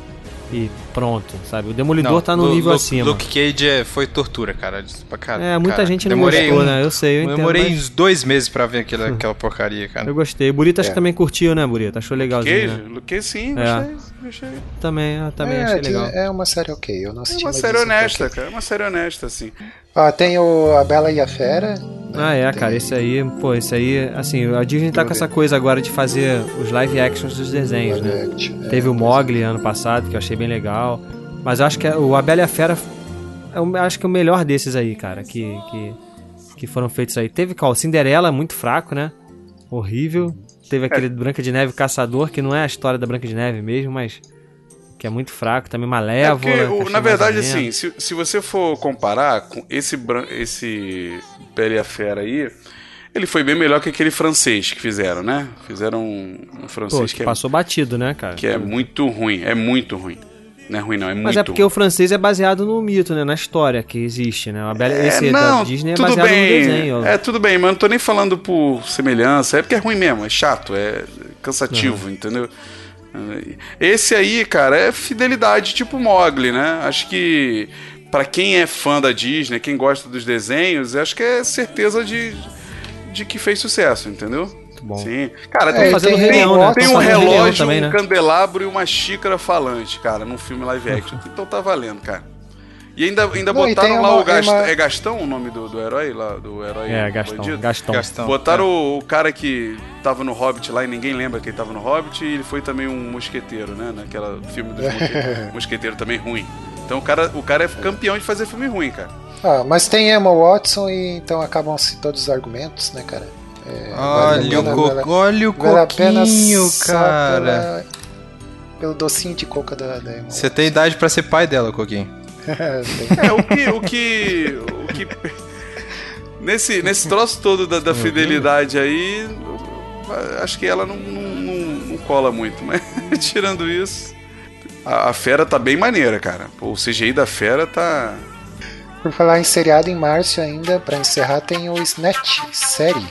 E pronto, sabe? O Demolidor tá no Lu- nível Lu- acima. Luke Cage é, foi tortura, cara. Pra cara É, muita cara, gente não demorei gostou, um- né? Eu sei, eu entendo. demorei mas uns dois meses pra ver aquela, aquela porcaria, cara. Eu gostei. O Burito acho É. que também curtiu, né, Burito? Achou legalzinho, Cage? né? Luke Cage, sim, É. gostei, gostei. Também, eu também é, achei legal. é uma série ok, eu não É assisti uma mas série é honesta, cara. É uma série honesta, assim. Ó, tem o A Bela e a Fera. né? Ah, é, Tem- cara, esse aí, pô, esse aí, assim, a Disney tá com essa coisa agora de fazer os live actions dos desenhos, né? Action, é, Teve o Mogli ano passado, que eu achei bem legal. Mas eu acho que é- o A Bela e a Fera é acho que é o melhor desses aí, cara, que, que, que foram feitos aí. Teve qual? Cinderela, muito fraco, né? Horrível. Teve aquele Branca de Neve Caçador, que não é a história da Branca de Neve mesmo, mas que é muito fraco. Também É Malévola. porque, que o- achei na verdade, assim, se, se você for comparar com esse, esse Bela e a Fera aí, ele foi bem melhor que aquele francês que fizeram, né? Fizeram um, um Pô, francês que, é, passou batido, né, cara? que é muito ruim. É muito ruim. Não é ruim, não. É muito Mas é porque ruim. o francês é baseado no mito, né? Na história que existe, né? A Bela, É, esse não, da Disney é baseado bem. no desenho. É, tudo bem, mas não tô nem falando por semelhança. É porque é ruim mesmo, é chato, é cansativo, entendeu? Esse aí, cara, é fidelidade tipo Mogli, né? Acho que pra quem é fã da Disney, quem gosta dos desenhos, acho que é certeza de, de que fez sucesso, entendeu? Muito bom. Sim. Cara, É, tem, fazendo tem, Leão, né? tem um relógio, também, um né? candelabro e uma xícara falante, cara, num filme live action. Então tá valendo, cara. E ainda, ainda Não, botaram lá uma- o Gastão. uma- É Gastão o nome do, do herói lá? Do herói É, Gastão. bandido? Gastão. Gastão. Botaram o, o cara que tava no Hobbit lá e ninguém lembra que ele tava no Hobbit e ele foi também um mosqueteiro, né? Naquela filme dos mosqueteiros. mosqueteiro também ruim. Então o cara, o cara é campeão de fazer filme ruim, cara. Ah, mas tem Emma Watson e então acabam-se todos os argumentos, né, cara? É, Olha vale o, pena- co olha o coquinho, cara. pela- pelo docinho de coca da, da Emma Você tem idade pra ser pai dela, Coquinho. É, o que. O que. O que nesse, nesse troço todo da, da fidelidade aí, acho que ela não, não, não- não cola muito, mas tirando isso. A, a fera tá bem maneira, cara. Pô, o CGI da fera tá. Por falar em seriado, em março ainda, pra encerrar, tem o Snatch, série.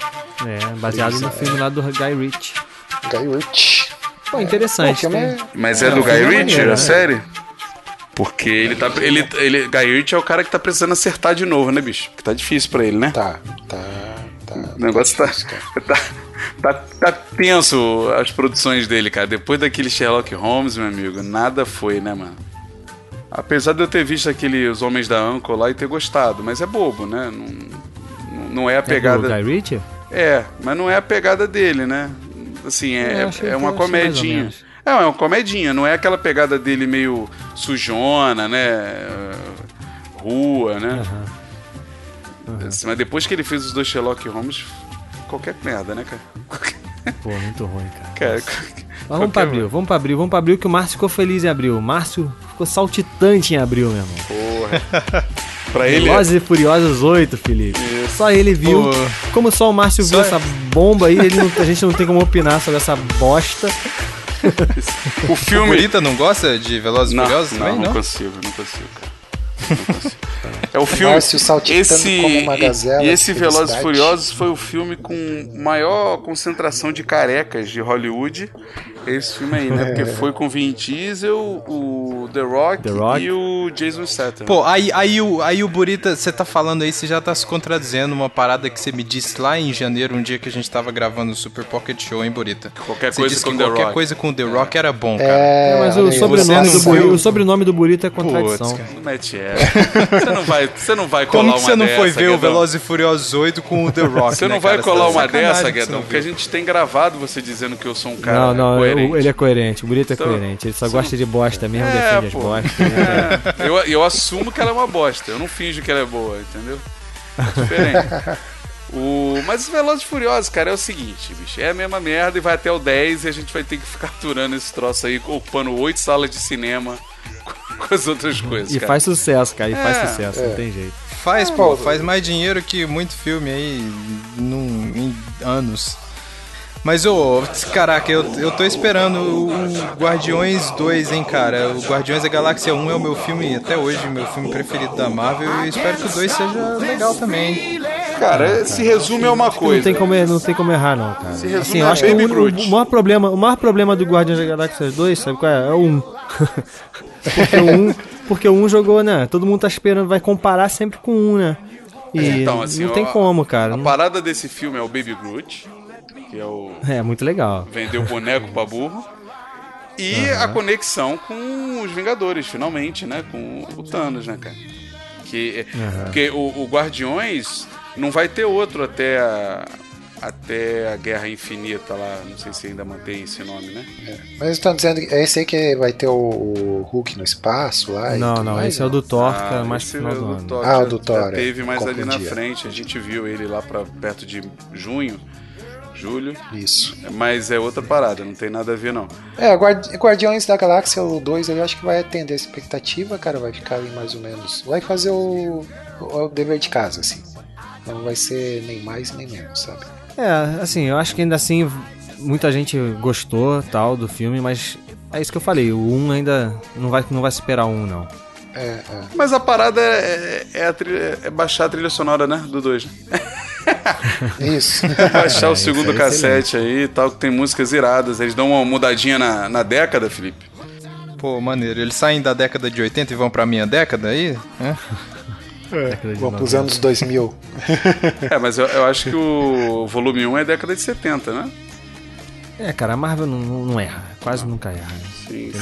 É, baseado no filme lá do Guy Ritchie. Guy Ritchie. Pô, interessante. Tem- é- Mas é, É, do Guy é Ritchie, a né? série? Porque ele tá. Ele, ele, Guy Ritchie é o cara que tá precisando acertar de novo, né, bicho? Que tá difícil pra ele, né? Tá, tá, tá. O negócio tá, difícil, cara. tá, tá, tá tenso as produções dele, cara. Depois daquele Sherlock Holmes, meu amigo, nada foi, né, mano? Apesar de eu ter visto aquele Os Homens da Uncle lá e ter gostado, mas é bobo, né? Não, não é a É pegada. Guy Ritchie? É, mas não é a pegada dele, né? Assim, é, é que uma ou comedinha. É, é uma comedinha, não é aquela pegada dele meio sujona, né? Rua, né? Assim, Mas depois que ele fez os dois Sherlock Holmes, qualquer merda, né, cara? Pô, muito ruim, cara. Cara, Mas vamos pra abril, vamos pra abril, vamos pra abril que o Márcio ficou feliz em abril. O Márcio ficou saltitante em abril, meu irmão. Porra. pra ele. Velozes e Furiosos 8, Felipe. Só ele viu. Pô. Como só o Márcio viu Só- essa bomba aí, ele não- a gente não tem como opinar sobre essa bosta. O O filme. Burita não gosta de Velozes e Furiosos não, também, não, não? consigo, não consigo. Não consigo. É o filme. Márcio saltitando esse, como uma gazela e de esse Velozes e. Furiosos foi o filme com maior concentração de carecas de Hollywood. Esse filme aí, né? Porque foi com Vin Diesel, o The Rock, The Rock. e o Jason Statham. Pô, aí, aí, o, aí o Burita, você tá falando aí, você já tá se contradizendo uma parada que você me disse lá em janeiro, um dia que a gente tava gravando o Super Pocket Show, hein, Burita? Qualquer Você coisa disse com que The qualquer Rock. coisa com The Rock era bom, cara. É, É, mas o sobrenome, do viu? o sobrenome do Burito é contradição. Putz, cara. Não mete essa. Você não vai, você não vai colar Como uma que você não foi dessa, ver o Guedão? Velozes e Furiosos 8 com o The Rock, Você né, não vai cara? colar tá uma sacanagem dessa, Guedão, porque a gente tem gravado você dizendo que eu sou um cara não, não, coerente. ele é coerente. O Burito é Então, coerente. Ele só gosta de bosta mesmo, É, defende as pô. bostas. É, eu, eu assumo que ela é uma bosta. Eu não finjo que ela é boa, entendeu? É diferente. O, mas os Velozes e Furiosos, cara, é o seguinte, bicho. É a mesma merda e vai até o 10 e a gente vai ter que ficar aturando esse troço aí, ocupando oito salas de cinema com, as outras coisas, E cara. faz sucesso, cara. E faz É, sucesso, não tem jeito. Faz, pô, faz mais dinheiro que muito filme aí num, em anos. Mas, ô, caraca, eu, eu tô esperando o Guardiões 2, hein, cara. O Guardiões da Galáxia 1 é o meu filme, até hoje, meu filme preferido da Marvel. E eu espero que o 2 seja legal também. Cara, se resume a uma Não coisa. tem, como, não tem como errar, não, cara. resume Assim, eu a acho que Baby o, o maior problema, o maior problema do Guardiões da Galáxia 2, sabe qual é? É o 1. porque o 1, porque o 1 jogou, né? Todo mundo tá esperando, vai comparar sempre com o 1, né? E Então, assim, não ó, tem como, cara. A Não- parada desse filme é o Baby Groot, que é o É, muito legal. vendeu boneco pra burro. E a conexão com os Vingadores, finalmente, né? Com o Thanos, né, cara? Que, Porque o, o Guardiões não vai ter outro até a, até a Guerra Infinita lá. Não sei se ainda mantém esse nome, né? Mas estão dizendo que é esse aí que vai ter o, o Hulk no espaço lá. Não, não, mais, esse é o né? do Thor, que é mais final é do o. Thor, Ah, já- o do Thor, já teve é, mais ali na frente. A gente viu ele lá pra perto de junho, julho. Isso. Mas é outra parada, não tem nada a ver, não. É, Guardi- Guardiões da Galáxia, o 2, eu acho que vai atender a expectativa, cara. Vai ficar ali mais ou menos. Vai fazer o, o, o dever de casa, assim. Não vai ser nem mais nem menos, sabe? É, assim, eu acho que ainda assim muita gente gostou tal do filme, mas é isso que eu falei, o 1 ainda não vai, não vai superar o 1, não. É, é. Mas a parada é, é, a trilha- é baixar a trilha sonora, né? Do 2. Né? Isso. Baixar o isso segundo é cassete aí e tal, que tem músicas iradas. Eles dão uma mudadinha na, na década, Felipe. Pô, maneiro. Eles saem da década de 80 e vão pra minha década aí? É? De Vamos pros 90. anos 2000. É, mas eu, eu acho que o volume 1 é década de 70, né? É, cara, a Marvel não, não- erra, quase nunca erra. né? Sim.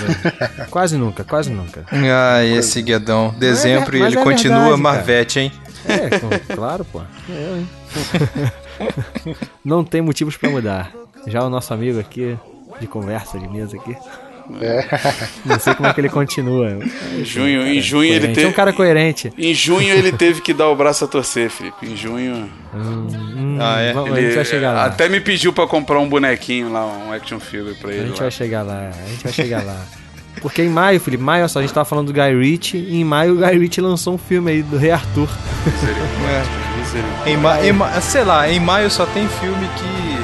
Quase nunca, quase nunca. Ah, esse Guedão. Dezembro e ele é continua verdade, Marvete, hein? É, claro, pô. Eu, hein? Não tem motivos pra mudar. Já o nosso amigo aqui, de conversa, de mesa aqui, É. não sei como é que ele continua. Em junho, em junho ele Coerente. teve. É um cara coerente. Em junho ele teve que dar o braço a torcer, Felipe. Em junho. Hum, Ah, é? vamos- a Ele gente vai chegar lá. até me pediu pra comprar um bonequinho lá, um action figure pra A ele. gente lá. vai chegar lá, a gente vai chegar lá. Porque em maio, Felipe, maio, olha só, a gente tava falando do Guy Ritchie, e em maio o Guy Ritchie lançou um filme aí do Rei Arthur. Misericórdia. Em, ma em ma sei lá, em maio só tem filme que.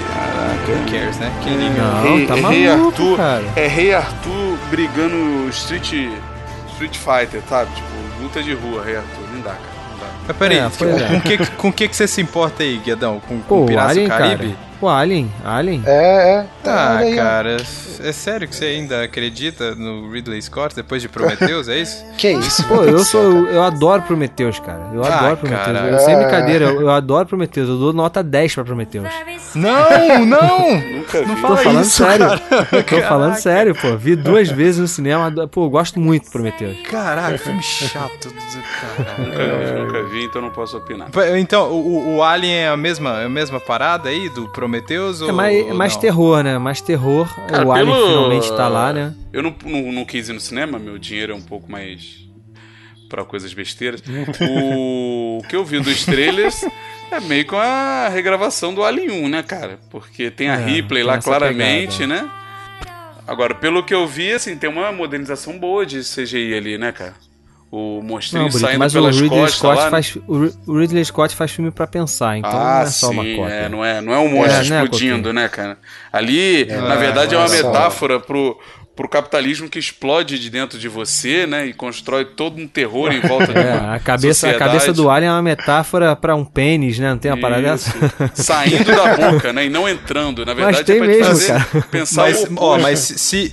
Who cares, né? Quem liga? Não, Rei, tá é Rei maluco, Arthur, cara. É Rei Arthur brigando Street, Street Fighter, sabe? Tipo, luta de rua, Rei Arthur. Não dá, cara. Não dá. Mas peraí, É, pois é. com o que, com que, que você se importa aí, Guedão? Com, com Pô, o Piratas do Caribe? cara. O Alien, Alien. É, é. Ah, aí, ó. cara, é sério que você ainda acredita no Ridley Scott depois de Prometheus, é isso? Que isso? Pô, eu sou. Eu adoro Prometheus, cara. Eu Ah, adoro Prometheus. cara. Eu, sem brincadeira, eu, eu adoro Prometheus. Eu dou nota 10 pra Prometheus. Não, não! Nunca vi. Tô Fala falando isso, sério. cara. Tô falando sério, pô. Vi duas vezes no cinema. Pô, eu gosto muito de Prometheus. Caraca, filme chato do caralho. Nunca vi, nunca vi, então não posso opinar. Então, o, o Alien é a mesma, é a mesma parada aí do Prometheus? É ou, mais, é ou mais não? terror, né? Mais terror. Cara, o Alien pelo- finalmente tá lá, né? Eu não, não, não quis ir no cinema, meu dinheiro é um pouco mais pra coisas besteiras. o, o que eu vi dos trailers é meio com a regravação do Alien 1, né, cara? Porque tem a É, Ripley tem lá claramente, pegada. né? Agora, pelo que eu vi, assim, tem uma modernização boa de CGI ali, né, cara? O monstrinho Não, Brito, saindo mas o pelas Ridley, costas Scott lá. né? faz, o Ri- o Ridley Scott faz filme pra pensar, então ah, não é só sim, uma cópia. é, não é, não é um monstro É, né, explodindo, né, cara? Ali, na É, verdade, é uma metáfora pro, pro capitalismo que explode de dentro de você, né, e constrói todo um terror em volta de É, a cabeça, a sociedade. cabeça do Alien é uma metáfora pra um pênis, né? Não tem uma parada Isso. dessa? Saindo da boca, né, e não entrando. Na verdade, tem é pra mesmo, te fazer cara. pensar Mas, o ó, mas se,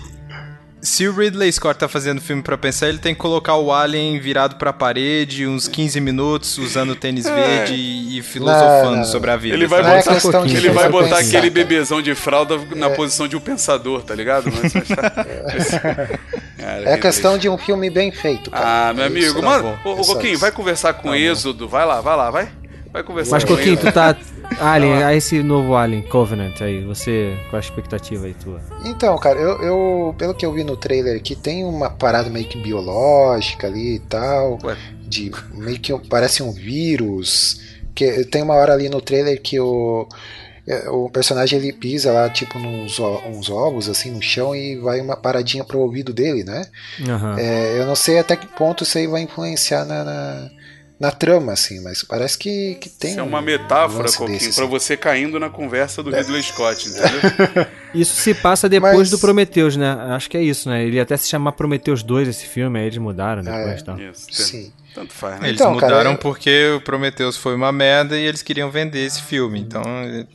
se o Ridley Scott tá fazendo filme pra pensar, ele tem que colocar o Alien virado pra parede, uns 15 minutos, usando tênis verde e, e filosofando Não, não. sobre a vida. Ele vai é botar, de ele vai pensar, botar cara. aquele bebezão de fralda na posição de um pensador, tá ligado? Mas, Cara, É questão de um filme bem feito. cara. Ah, meu É amigo, mano, tá bom. ô, ô É Coquinho, vai conversar com o Êxodo. Vai lá, vai lá, vai. Vai conversar Mas, com Coquinho, ele. tu tá. Alien, a esse novo Alien Covenant aí, você. Qual a expectativa aí tua? Então, cara, eu, eu- pelo que eu vi no trailer aqui, tem uma parada meio que biológica ali e tal, Ué. de meio que parece um vírus. Que tem uma hora ali no trailer que o é, o personagem ele pisa lá tipo nos uns ovos assim no chão e vai uma paradinha pro ouvido dele, né? Aham. É, eu não sei até que ponto isso aí vai influenciar na, na, na trama, assim, mas parece que, que tem. Isso é uma um metáfora, lance Coquinho, desse, pra assim. você caindo na conversa do Ridley Scott, entendeu? Isso se passa depois Mas- do Prometheus, né? Acho que é isso, né? Ele ia até se chamar Prometheus 2 esse filme, aí eles mudaram depois é. e tal. Isso, Sim. tanto faz, né? Eles Então, cara, mudaram eu- porque o Prometheus foi uma merda e eles queriam vender esse filme. Então,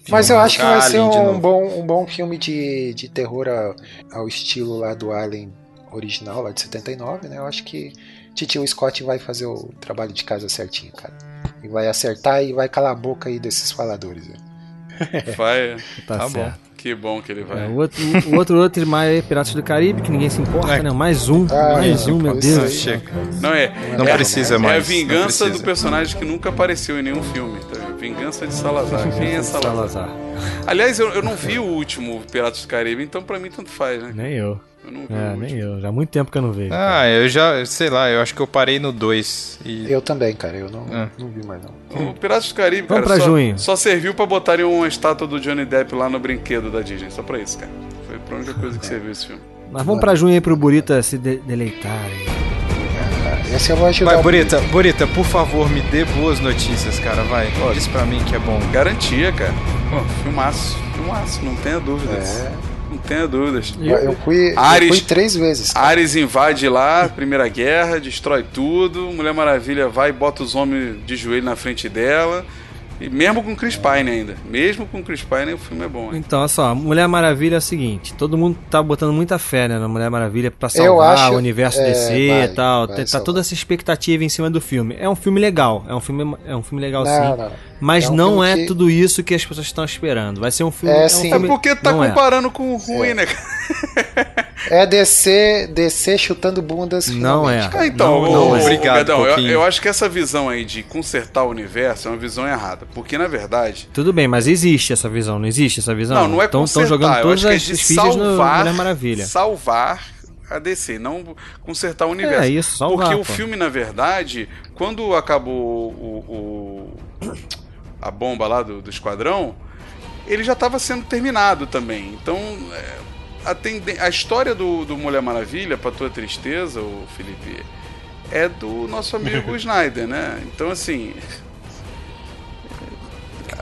Mas eu acho que vai ser um bom, um bom filme de, de terror ao, ao estilo lá do Alien original, lá de 79, né? Eu acho que Titio Scott vai fazer o trabalho de casa certinho, cara. E vai acertar e vai calar a boca aí desses faladores. né? Vai. Tá, Tá bom. Que bom que ele É, vai. o outro, o outro, outro mais é Piratas do Caribe, que ninguém se importa, É. né? Mais um, Ah, mais é, um, meu Deus. aí. Chega. Não é. Não é, precisa É mais. a não vingança do personagem que nunca apareceu em nenhum filme. Tá? Vingança de Salazar. Quem é Salazar? Salazar. Aliás, eu, eu não vi o último Piratas do Caribe, então pra mim tanto faz, né? Nem eu. Eu não vi É, nem eu. Já há muito tempo que eu não vejo. Ah, eu já, sei lá, eu acho que eu parei no 2. E... Eu também, cara. Eu não, Ah. não vi mais, não. O Piratas do Caribe, Vamos cara, pra só, junho. só serviu pra botarem uma estátua do Johnny Depp lá no brinquedo da Disney. Só pra isso, cara. Foi a única coisa que serviu esse filme. Mas vamos pra junho aí pro Burita se de deleitar aí. Esse eu vou ajudar. Vai, Burita, Burita, por favor, me dê boas notícias, cara, vai. Diz pra mim que é bom. Garantia, cara. Pô, filmaço. Filmaço, não tenha dúvidas. É. Não tenha dúvidas. Eu fui, eu Ares- fui três vezes. cara. Ares invade lá, Primeira Guerra, destrói tudo. Mulher Maravilha vai e bota os homens de joelho na frente dela. E mesmo com Chris Pine ainda. Mesmo com Chris Pine, o filme é bom, hein? Então, olha só, Mulher Maravilha é o seguinte, todo mundo tá botando muita fé né, na Mulher Maravilha pra salvar acho- o universo é, DC vai, e tal. vai Tá- salvar. toda essa expectativa em cima do filme. É um filme legal, é um filme, é um filme legal Não, sim. não. Mas É um não é que- tudo isso que as pessoas estão esperando. Vai ser um filme. É, um sim. É filme- porque tá não é. comparando com o ruim, né, cara? É descer, descer chutando bundas. Não finalmente, é. Ah, então, Não, não, mas- Obrigado, Gadão, eu, eu acho que essa visão aí de consertar o universo é uma visão errada. Porque, na verdade, Tudo bem, mas existe essa visão, não existe essa visão? Não, não é Estão jogando eu todas acho que é as de as fichas no salvar, Mulher Maravilha. salvar a DC, não consertar o universo. É isso, salvar, Porque pô. o filme, na verdade, quando acabou o, o- a bomba lá do, do esquadrão, ele já estava sendo terminado também. Então, é, a, tende- a história do, do Mulher Maravilha, pra tua tristeza, o Felipe, é do nosso amigo Snyder, né? Então, assim,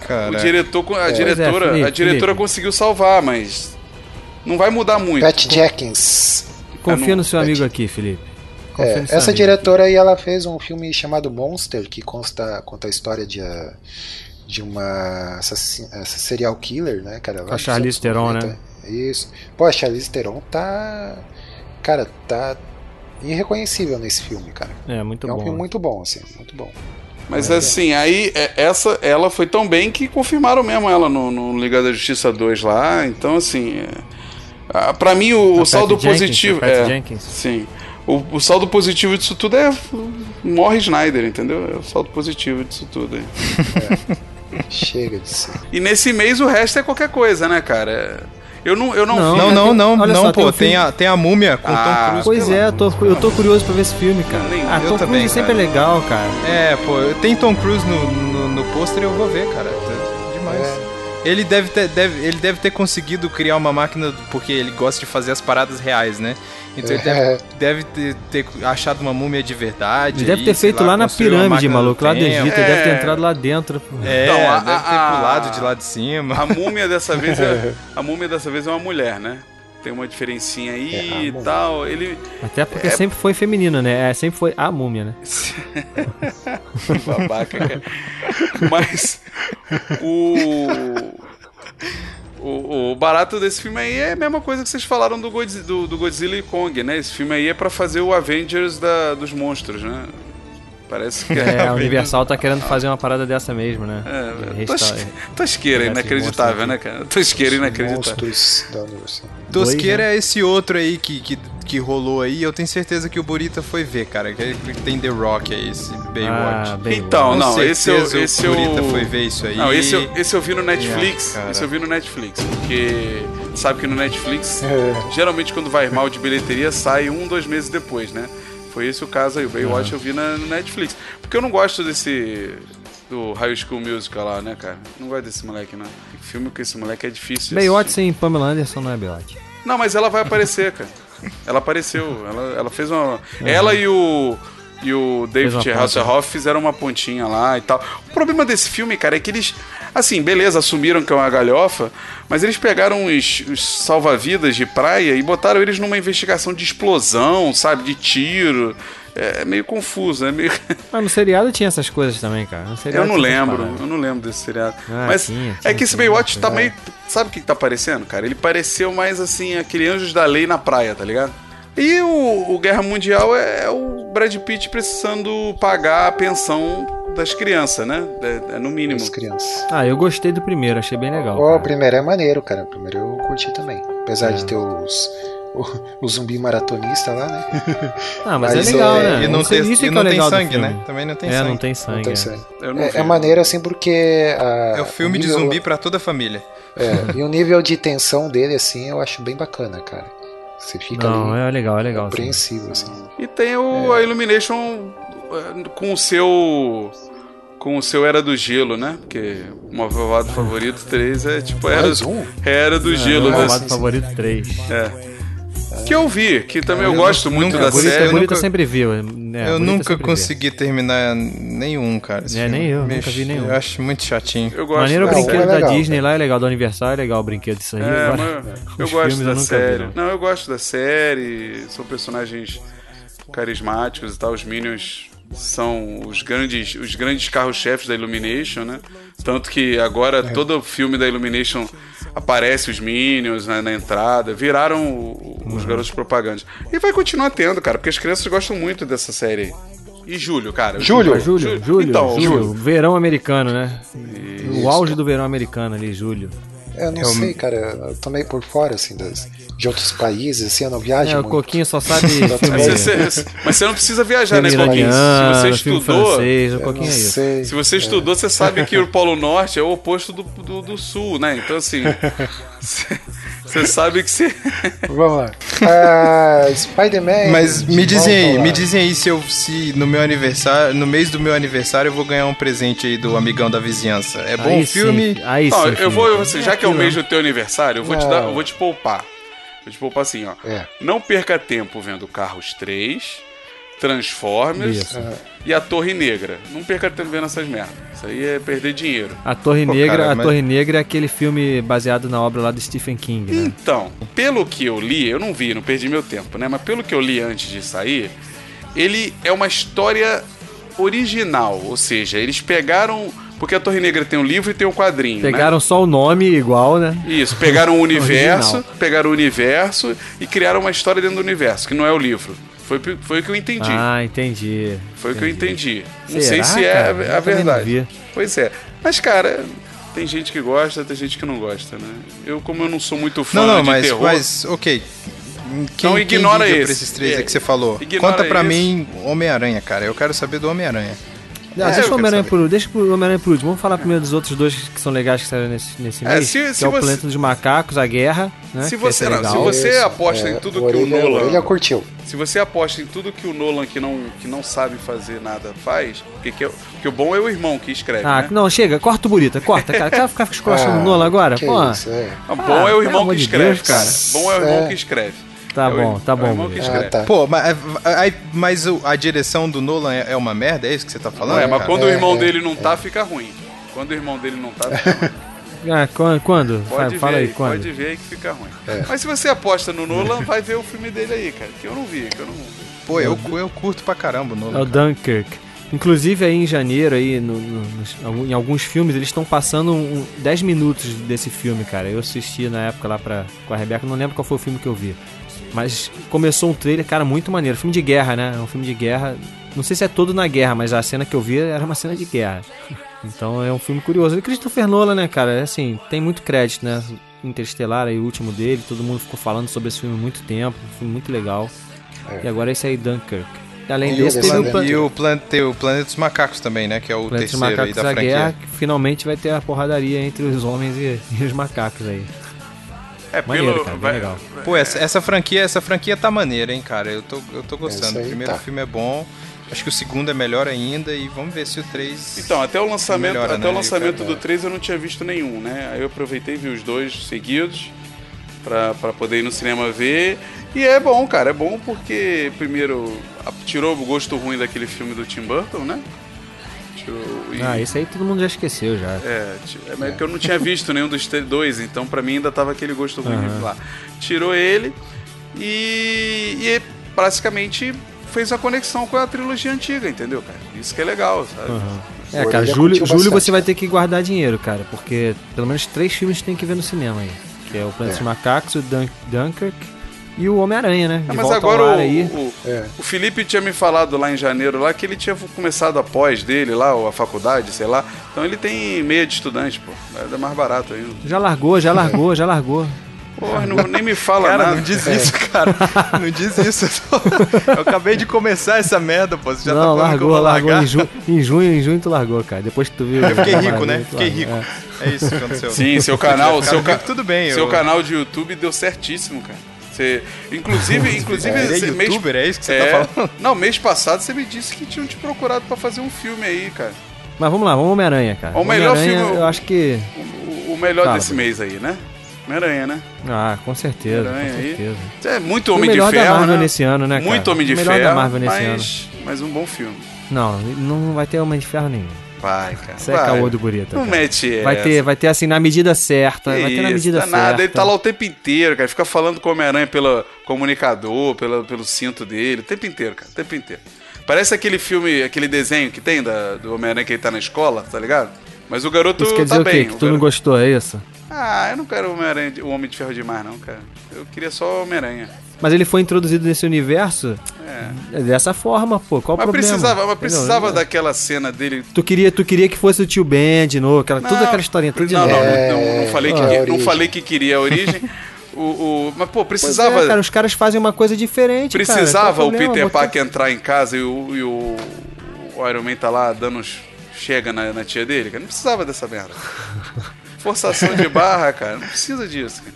Cara, o diretor, a é, diretora, Felipe, a diretora Felipe. conseguiu salvar, mas não vai mudar muito. Pat Jenkins. Confia não- no seu é amigo aqui, Felipe. É, essa amigo. diretora aí, ela fez um filme chamado Monster, que consta, conta a história de, de uma serial killer, né, cara? lá a Charlize Theron, 90. Isso. Pô, a Charlize Theron tá... Cara, tá irreconhecível nesse filme, cara. É, muito é um bom. filme muito bom, assim, muito bom. Mas assim, aí é, essa ela foi tão bem que confirmaram mesmo ela no, no Liga da Justiça 2 lá. Então, assim, é, ah, pra mim o, o saldo Jenkins, positivo. é, Jenkins. Sim. O, o saldo positivo disso tudo é morre Snyder, entendeu? É o saldo positivo disso tudo aí. Chega de ser. E nesse mês o resto é qualquer coisa, né, cara? Eu não, eu não, Não, vi. Não, não, não, Olha não, só, tem pô, um tem, a, tem a múmia com Ah, Tom Cruise. Pois é, eu tô, eu tô curioso pra ver esse filme, cara. Nem- ah, eu Tom também, Cruise sempre é legal, cara. É, pô, tem Tom Cruise no, no, no pôster eu vou ver, cara. É Demais. Ele deve, ter, deve, ele deve ter conseguido criar uma máquina porque ele gosta de fazer as paradas reais, né? Então ele É. deve, deve ter, ter achado uma múmia de verdade. Ele deve ter feito lá na construiu uma pirâmide, maluco, lá do. Egito. Ele deve ter É. entrado lá dentro. pô. É, Então, a- deve ter a- pulado de lá de cima. A múmia dessa vez é, a múmia dessa vez é uma mulher, né? Tem uma diferencinha aí É, a e tal. Ele Até porque sempre foi feminino, né? É, sempre foi a múmia, né? babaca, cara. Mas o, o o barato desse filme aí é a mesma coisa que vocês falaram do, Godzi- do, do Godzilla e Kong, né? Esse filme aí é pra fazer o Avengers da, dos monstros, né? Parece que É, a Universal tá querendo fazer uma parada dessa mesmo, né? É, Resta- tosque- tosqueira inacreditável, né, cara? Tosqueira inacreditável. Monstros da Universal. Tosqueira Dois, é esse outro aí que, que, que rolou aí. Eu tenho certeza que o Burita foi ver, cara. Que tem The Rock aí, esse Baywatch. Ah, bem Então, Com não, esse eu, esse o eu... Burita foi ver isso aí. Não, esse eu, esse eu vi no Netflix. Esse eu vi no Netflix, porque sabe que no Netflix, É. geralmente quando vai mal de bilheteria, sai um, dois meses depois, né? Foi esse o caso aí. O Baywatch eu vi na, no Netflix. Porque eu não gosto desse. do High School Musical lá, né, cara? Não gosto desse moleque, não. Filme com esse moleque é difícil. Baywatch sem Pamela Anderson não é Baywatch. Não, mas ela vai aparecer, cara. Ela apareceu. Ela, ela fez uma. Ela e o. E o David. Hasselhoff fizeram uma pontinha lá e tal. O problema desse filme, cara, é que eles. Assim, beleza, assumiram que é uma galhofa, mas eles pegaram os, os salva-vidas de praia e botaram eles numa investigação de explosão, sabe? De tiro. É, é meio confuso, é meio. Mas no seriado tinha essas coisas também, cara. Eu não lembro, eu não lembro desse seriado. Ah, Mas tinha, é tinha, que esse Baywatch tá meio. Sabe o que, que tá parecendo, cara? Ele pareceu mais assim, aquele Anjos da Lei na praia, tá ligado? E o, o Guerra Mundial é, o Brad Pitt precisando pagar a pensão das crianças, né? É, é no mínimo. As crianças. Ah, eu gostei do primeiro, achei bem legal. Ó, o primeiro é maneiro, cara. O primeiro eu curti também. Apesar É. de ter os. O, o zumbi maratonista lá, né? Ah, mas, Mas é legal, é- né? E não tem, isso e que é não tem sangue, filme. né? Também não tem É, sangue. não tem sangue. Não tem é. sangue. Não É, vi. é maneiro assim porque. A, É o filme de nível- zumbi pra toda a família. É, e o nível de tensão dele, assim, eu acho bem bacana, cara. Você fica Não, ali é legal, é legal. sim. apreensivo, assim. E tem o, a Illumination eh, com o seu. Com o seu Era do Gelo, né? Porque o meu malvado favorito 3 é tipo Era, um? era do Gelo. Meu né? malvado favorito 3. É. Que eu vi, que também eu, Eu gosto nunca- muito da Bonita- série. Bonita, Bonita nunca- sempre viu. É, eu Bonita nunca consegui terminar nenhum, cara. esse É, filme. nem eu, Me- nunca vi nenhum. Eu acho muito chatinho. Eu gosto Maneiro o brinquedo é da legal, Disney cara. lá, é legal, do aniversário, é legal o brinquedo disso aí. É, Agora, mas eu os gosto filmes da eu série. vi, não. não, eu gosto da série. São personagens carismáticos e tal. Os Minions são os grandes, os grandes carros-chefes da Illumination, né? Tanto que agora todo filme da Illumination aparece os Minions né, na entrada. Viraram o- os garotos propagandas. E vai continuar tendo, cara, porque as crianças gostam muito dessa série aí. E Júlio, cara. Júlio. Júlio, Júlio, Então, Júlio, verão americano, né? O auge do verão americano ali, Júlio. Eu não É o- sei, cara. Eu tô meio por fora, assim, das, de outros países, assim, eu não viajo É, o muito. Coquinho só sabe Mas você, mas você não precisa viajar, filme né, Coquinho? Se você estudou. francês, o Eu Coquinho é isso. sei. Se você estudou, você sabe que o Polo Norte é o oposto do, do, do Sul, né? Então, assim. Você sabe que você. Vamos lá. Ah, Spider-Man. Mas me dizem aí, me dizem aí se eu se no meu aniversário, no mês do meu aniversário eu vou ganhar um presente aí do amigão da vizinhança. É bom Aí o filme? sim, aí Não, sim, eu filme. vou, assim, já que é o mês do teu aniversário, eu vou te dar, eu vou te poupar. Vou te poupar assim, ó. É. Não perca tempo vendo Carros 3, Transformers Isso. e a Torre Negra. Não perca tempo vendo essas merdas. Isso aí é perder dinheiro. A Torre Pô, Negra, cara, a mas- Torre Negra é aquele filme baseado na obra lá do Stephen King, né? Então, pelo que eu li, eu não vi, não perdi meu tempo, né? Mas pelo que eu li antes de sair, ele é uma história original, ou seja, eles pegaram porque a Torre Negra tem um livro e tem um quadrinho, né? Pegaram só o nome igual, né? Isso, pegaram o universo, Original. pegaram o universo e criaram uma história dentro do universo, que não é o livro. Foi, foi o que eu entendi. Ah, entendi. foi o que eu entendi. Não Será, sei se é cara? a- a, verdade. Pois é. Mas, cara, tem gente que gosta, tem gente que não gosta, né? Eu, como eu não sou muito fã Não, não, de mas, terror... mas ok. Quem, Então ignora quem esse. pra esses três É, que você falou? Conta pra esse. mim Homem-Aranha, cara. Eu quero saber do Homem-Aranha. Não, É, deixa, o Homem-Aranha por, deixa o Homem-Aranha por último. Vamos falar primeiro dos outros dois que são legais que saíram nesse, nesse É, mês. se- que se é o você- Planeta dos Macacos, a Guerra, né? Se você- é não, se você Isso, aposta em tudo que o Nolan- Orelha curtiu. Se você aposta em tudo que o Nolan, que não, que não sabe fazer nada, faz, porque que, é- que o bom é o irmão que escreve, Ah, né? não, chega, corta o Burita, corta, cara. Quer ficar esculachando o Nolan agora? Ah, Pô, isso, é. Não, bom é o pelo irmão que escreve, Deus, cara. cara. Bom é o irmão É. que escreve. Tá É o- bom, tá é o bom, irmão que Burita. Ah, tá. Pô, mas, aí- mas a direção do Nolan é é uma merda? É isso que você tá falando? Não, é, mas cara? quando o É, irmão é, dele não tá, fica ruim. Quando o irmão dele não tá, fica ruim. Ah, quan- quando? Pode Fala aí, aí, quando? pode ver aí que fica ruim. É. Mas se você aposta no Nolan, vai ver o filme dele aí, cara. Que eu não vi, que eu não. Pô, eu, eu curto pra caramba o Nolan. É o cara. Dunkirk. Inclusive aí em janeiro, aí, no- no- nos- em alguns filmes, eles estão passando um, 10 minutos desse filme, cara. Eu assisti na época lá pra, com a Rebeca, não lembro qual foi o filme que eu vi. Mas começou um trailer, cara, muito maneiro. Filme de guerra, né? É um filme de guerra. Não sei se é todo na guerra, mas a cena que eu vi era uma cena de guerra. Então é um filme curioso. E Christopher Nolan, né, cara? É Assim, tem muito crédito, né? Interestelar aí, o último dele. Todo mundo ficou falando sobre esse filme há muito tempo. Um filme muito legal. É. E agora esse aí, Dunkirk. E além E desse, o teve o Plan- E o, plan, o Planeta dos Macacos também, né? Que é o Planeta dos terceiro aí Macacos da da franquia. Guerra, que finalmente vai ter a porradaria entre os homens e, e os macacos aí. É, Maneiro, pelo. cara, vai- legal. Pô, essa, essa franquia, essa franquia tá maneira, hein, cara. Eu tô, eu tô Esse gostando. aí O primeiro tá. filme é bom. Acho que o segundo é melhor ainda e vamos ver se o 3. Então, até o lançamento, Melhora, até né? o lançamento o do 3 eu não tinha visto nenhum, né? Aí eu aproveitei e vi os dois seguidos pra, pra poder ir no cinema ver. E é bom, cara, é bom porque, primeiro, tirou o gosto ruim daquele filme do Tim Burton, né? E- Ah, esse aí todo mundo já esqueceu já. É, é mas que eu não tinha visto nenhum dos dois, então pra mim ainda tava aquele gosto ruim Aham. lá. Tirou ele e, e praticamente fez a conexão com a trilogia antiga, entendeu, cara? Isso que é legal, sabe? É, Orelha cara, curtiu julho, julho você vai ter que guardar dinheiro, cara, porque pelo menos três filmes tem que ver no cinema aí. Que é o Planeta É. dos Macacos, o Dun Dunkirk e o Homem-Aranha, né? É, mas volta agora ao ar o, aí. o, É. o Felipe tinha me falado lá em janeiro lá que ele tinha começado a pós dele lá, ou a faculdade, sei lá. Então ele tem meia de estudante, pô. É mais barato ainda. Já largou, já largou, já largou. Porra, não, nem me fala Cara, nada. não diz isso, cara. Não diz isso. Eu, tô- eu acabei de começar essa merda, pô. Você já tá não, falando que eu largou, vou largou largar. em, ju em junho, em junho tu largou, cara. Depois que tu viu. Eu fiquei rico, né? Fiquei largou. rico. É. É isso que aconteceu. Sim, seu Se eu canal, seu, ca... rico, tudo bem. seu eu... canal de YouTube deu certíssimo, cara. Você, inclusive, inclusive, Ele é você- mês- youtuber, é isso que você é, tá falando? Não, mês passado você me disse que tinham te procurado pra fazer um filme aí, cara. Mas vamos lá, vamos Homem-Aranha, cara. O melhor filme- Eu acho que. O, o melhor Fala, desse mês aí, né? Homem-Aranha, né? Ah, com certeza, Homem-Aranha com aí. certeza. É muito o Homem melhor de Ferro, da Marvel né? nesse ano, né, cara? Muito Homem de o melhor Ferro, da Marvel nesse ano. mas, mas um bom filme. Não, não vai ter Homem de Ferro nenhum. Vai, cara. Isso é vai. caô do. Não cara. mete Vai essa. ter, vai ter assim na medida certa, Que vai ter na medida tá certa. nada, ele tá lá o tempo inteiro, cara. Fica falando com o Homem-Aranha pelo comunicador, pela, pelo cinto dele, o tempo inteiro, cara. O tempo inteiro. Parece aquele filme, aquele desenho que tem da, do Homem-Aranha que ele tá na escola, tá ligado? Mas o garoto Isso quer dizer tá o bem. Que tu não garoto- gostou, é isso? Ah, eu não quero o Homem-Aranha, o Homem de Ferro demais, não, cara. Eu queria só o Homem-Aranha. Mas ele foi introduzido nesse universo É. dessa forma, pô. Qual o Mas problema? precisava, mas Entendeu? precisava daquela cena dele. Tu queria, tu queria que fosse o tio Ben de novo, aquela, toda Não, aquela historinha, não, não, É, não, não falei que, a que- não falei que queria a origem. o, o, mas, pô, Pois precisava. é, cara, os caras fazem uma coisa diferente, cara. Precisava Qual o? Peter Parker entrar em casa e o, e o, o Iron Man tá lá dando uns chega na, na tia dele, cara. Não precisava dessa merda. Forçação de barra, cara. Não precisa disso. Cara.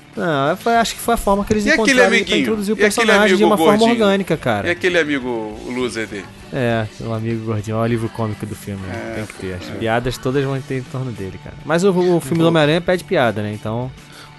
Não, foi- acho que foi a forma que eles E aquele encontraram pra amiguinho? introduzir o aquele personagem de uma forma gordinho? orgânica, cara. E aquele amigo loser dele? É, o amigo gordinho, ó, o alívio cômico do filme, né? É, tem que ter. As piadas todas vão ter em torno dele, cara. Mas o, o filme do Homem-Aranha pede piada, né? Então.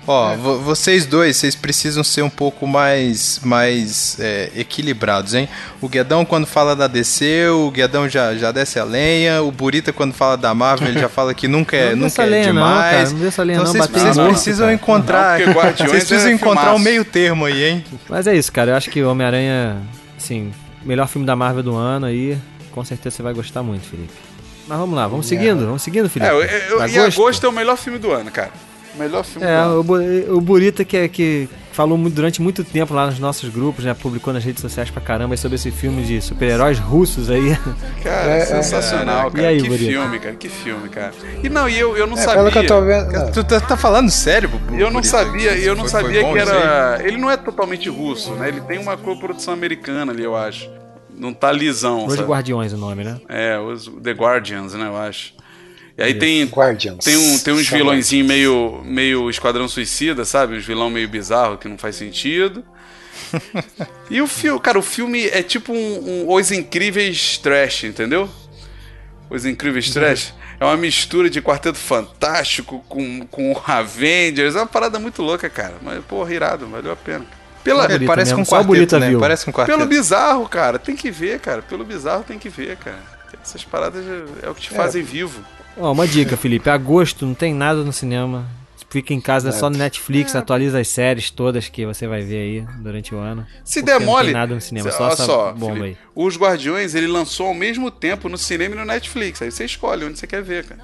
Ó, vo- vocês dois, vocês precisam ser um pouco mais, mais é, equilibrados, hein? O Guedão, quando fala da DC, o Guedão já, já desce a lenha. O Burita, quando fala da Marvel, ele já fala que nunca é, Não nunca desce a é lenha, não, demais. cara, não desce a lenha, então não, vocês, vocês morto, precisam cara. encontrar. Não, vocês precisam é encontrar filmaço. um meio termo aí, hein? Mas é isso, cara. Eu acho que o Homem-Aranha, assim, melhor filme da Marvel do ano aí. Com certeza você vai gostar muito, Felipe. Mas vamos lá, vamos seguindo, vamos seguindo, Felipe. É, eu, eu, Pra e agosto é o melhor filme do ano, cara. O melhor filme do É, o, o Burita que, é- que falou muito- durante muito tempo lá nos nossos grupos, né? Publicou nas redes sociais pra caramba sobre esse filme de super-heróis russos aí. Cara, É, é, sensacional, é. cara. E aí, que Burito? filme, cara. Que filme, cara. E não, e eu, eu não É, sabia. que eu tô vendo. não. Tu tá, tá falando sério? Bu- Eu não Burita? sabia, eu não Foi- foi sabia bom que era. Ele não é totalmente russo, né? Ele tem uma coprodução americana ali, eu acho. não tá lisão, Os? Guardiões o nome, né? É, os The Guardians, né, eu acho. E aí tem, Guardians. tem, um, tem uns São vilõezinhos meio, meio Esquadrão Suicida, sabe? Uns vilão meio bizarro que não faz sentido. e o filme, cara, o filme é tipo um, um Os Incríveis Trash, entendeu? Os Incríveis Trash é uma mistura de Quarteto Fantástico com, com Avengers. É uma parada muito louca, cara. Mas, porra, irado, valeu a pena. Pela, Bonita parece mesmo, com um quarteto, bonita né? viu. Parece um quarteto. pelo bizarro, cara. Tem que ver, cara. Pelo bizarro tem que ver, cara. Essas paradas é o que te fazem vivo. Ó, uma dica, Felipe. Agosto não tem nada no cinema. Fica em casa, é só no Netflix, É. atualiza as séries todas que você vai ver aí durante o ano. Se der não tem nada no cinema, só só, bomba Felipe, aí. Os Guardiões, ele lançou ao mesmo tempo no cinema e no Netflix. Aí você escolhe onde você quer ver, cara.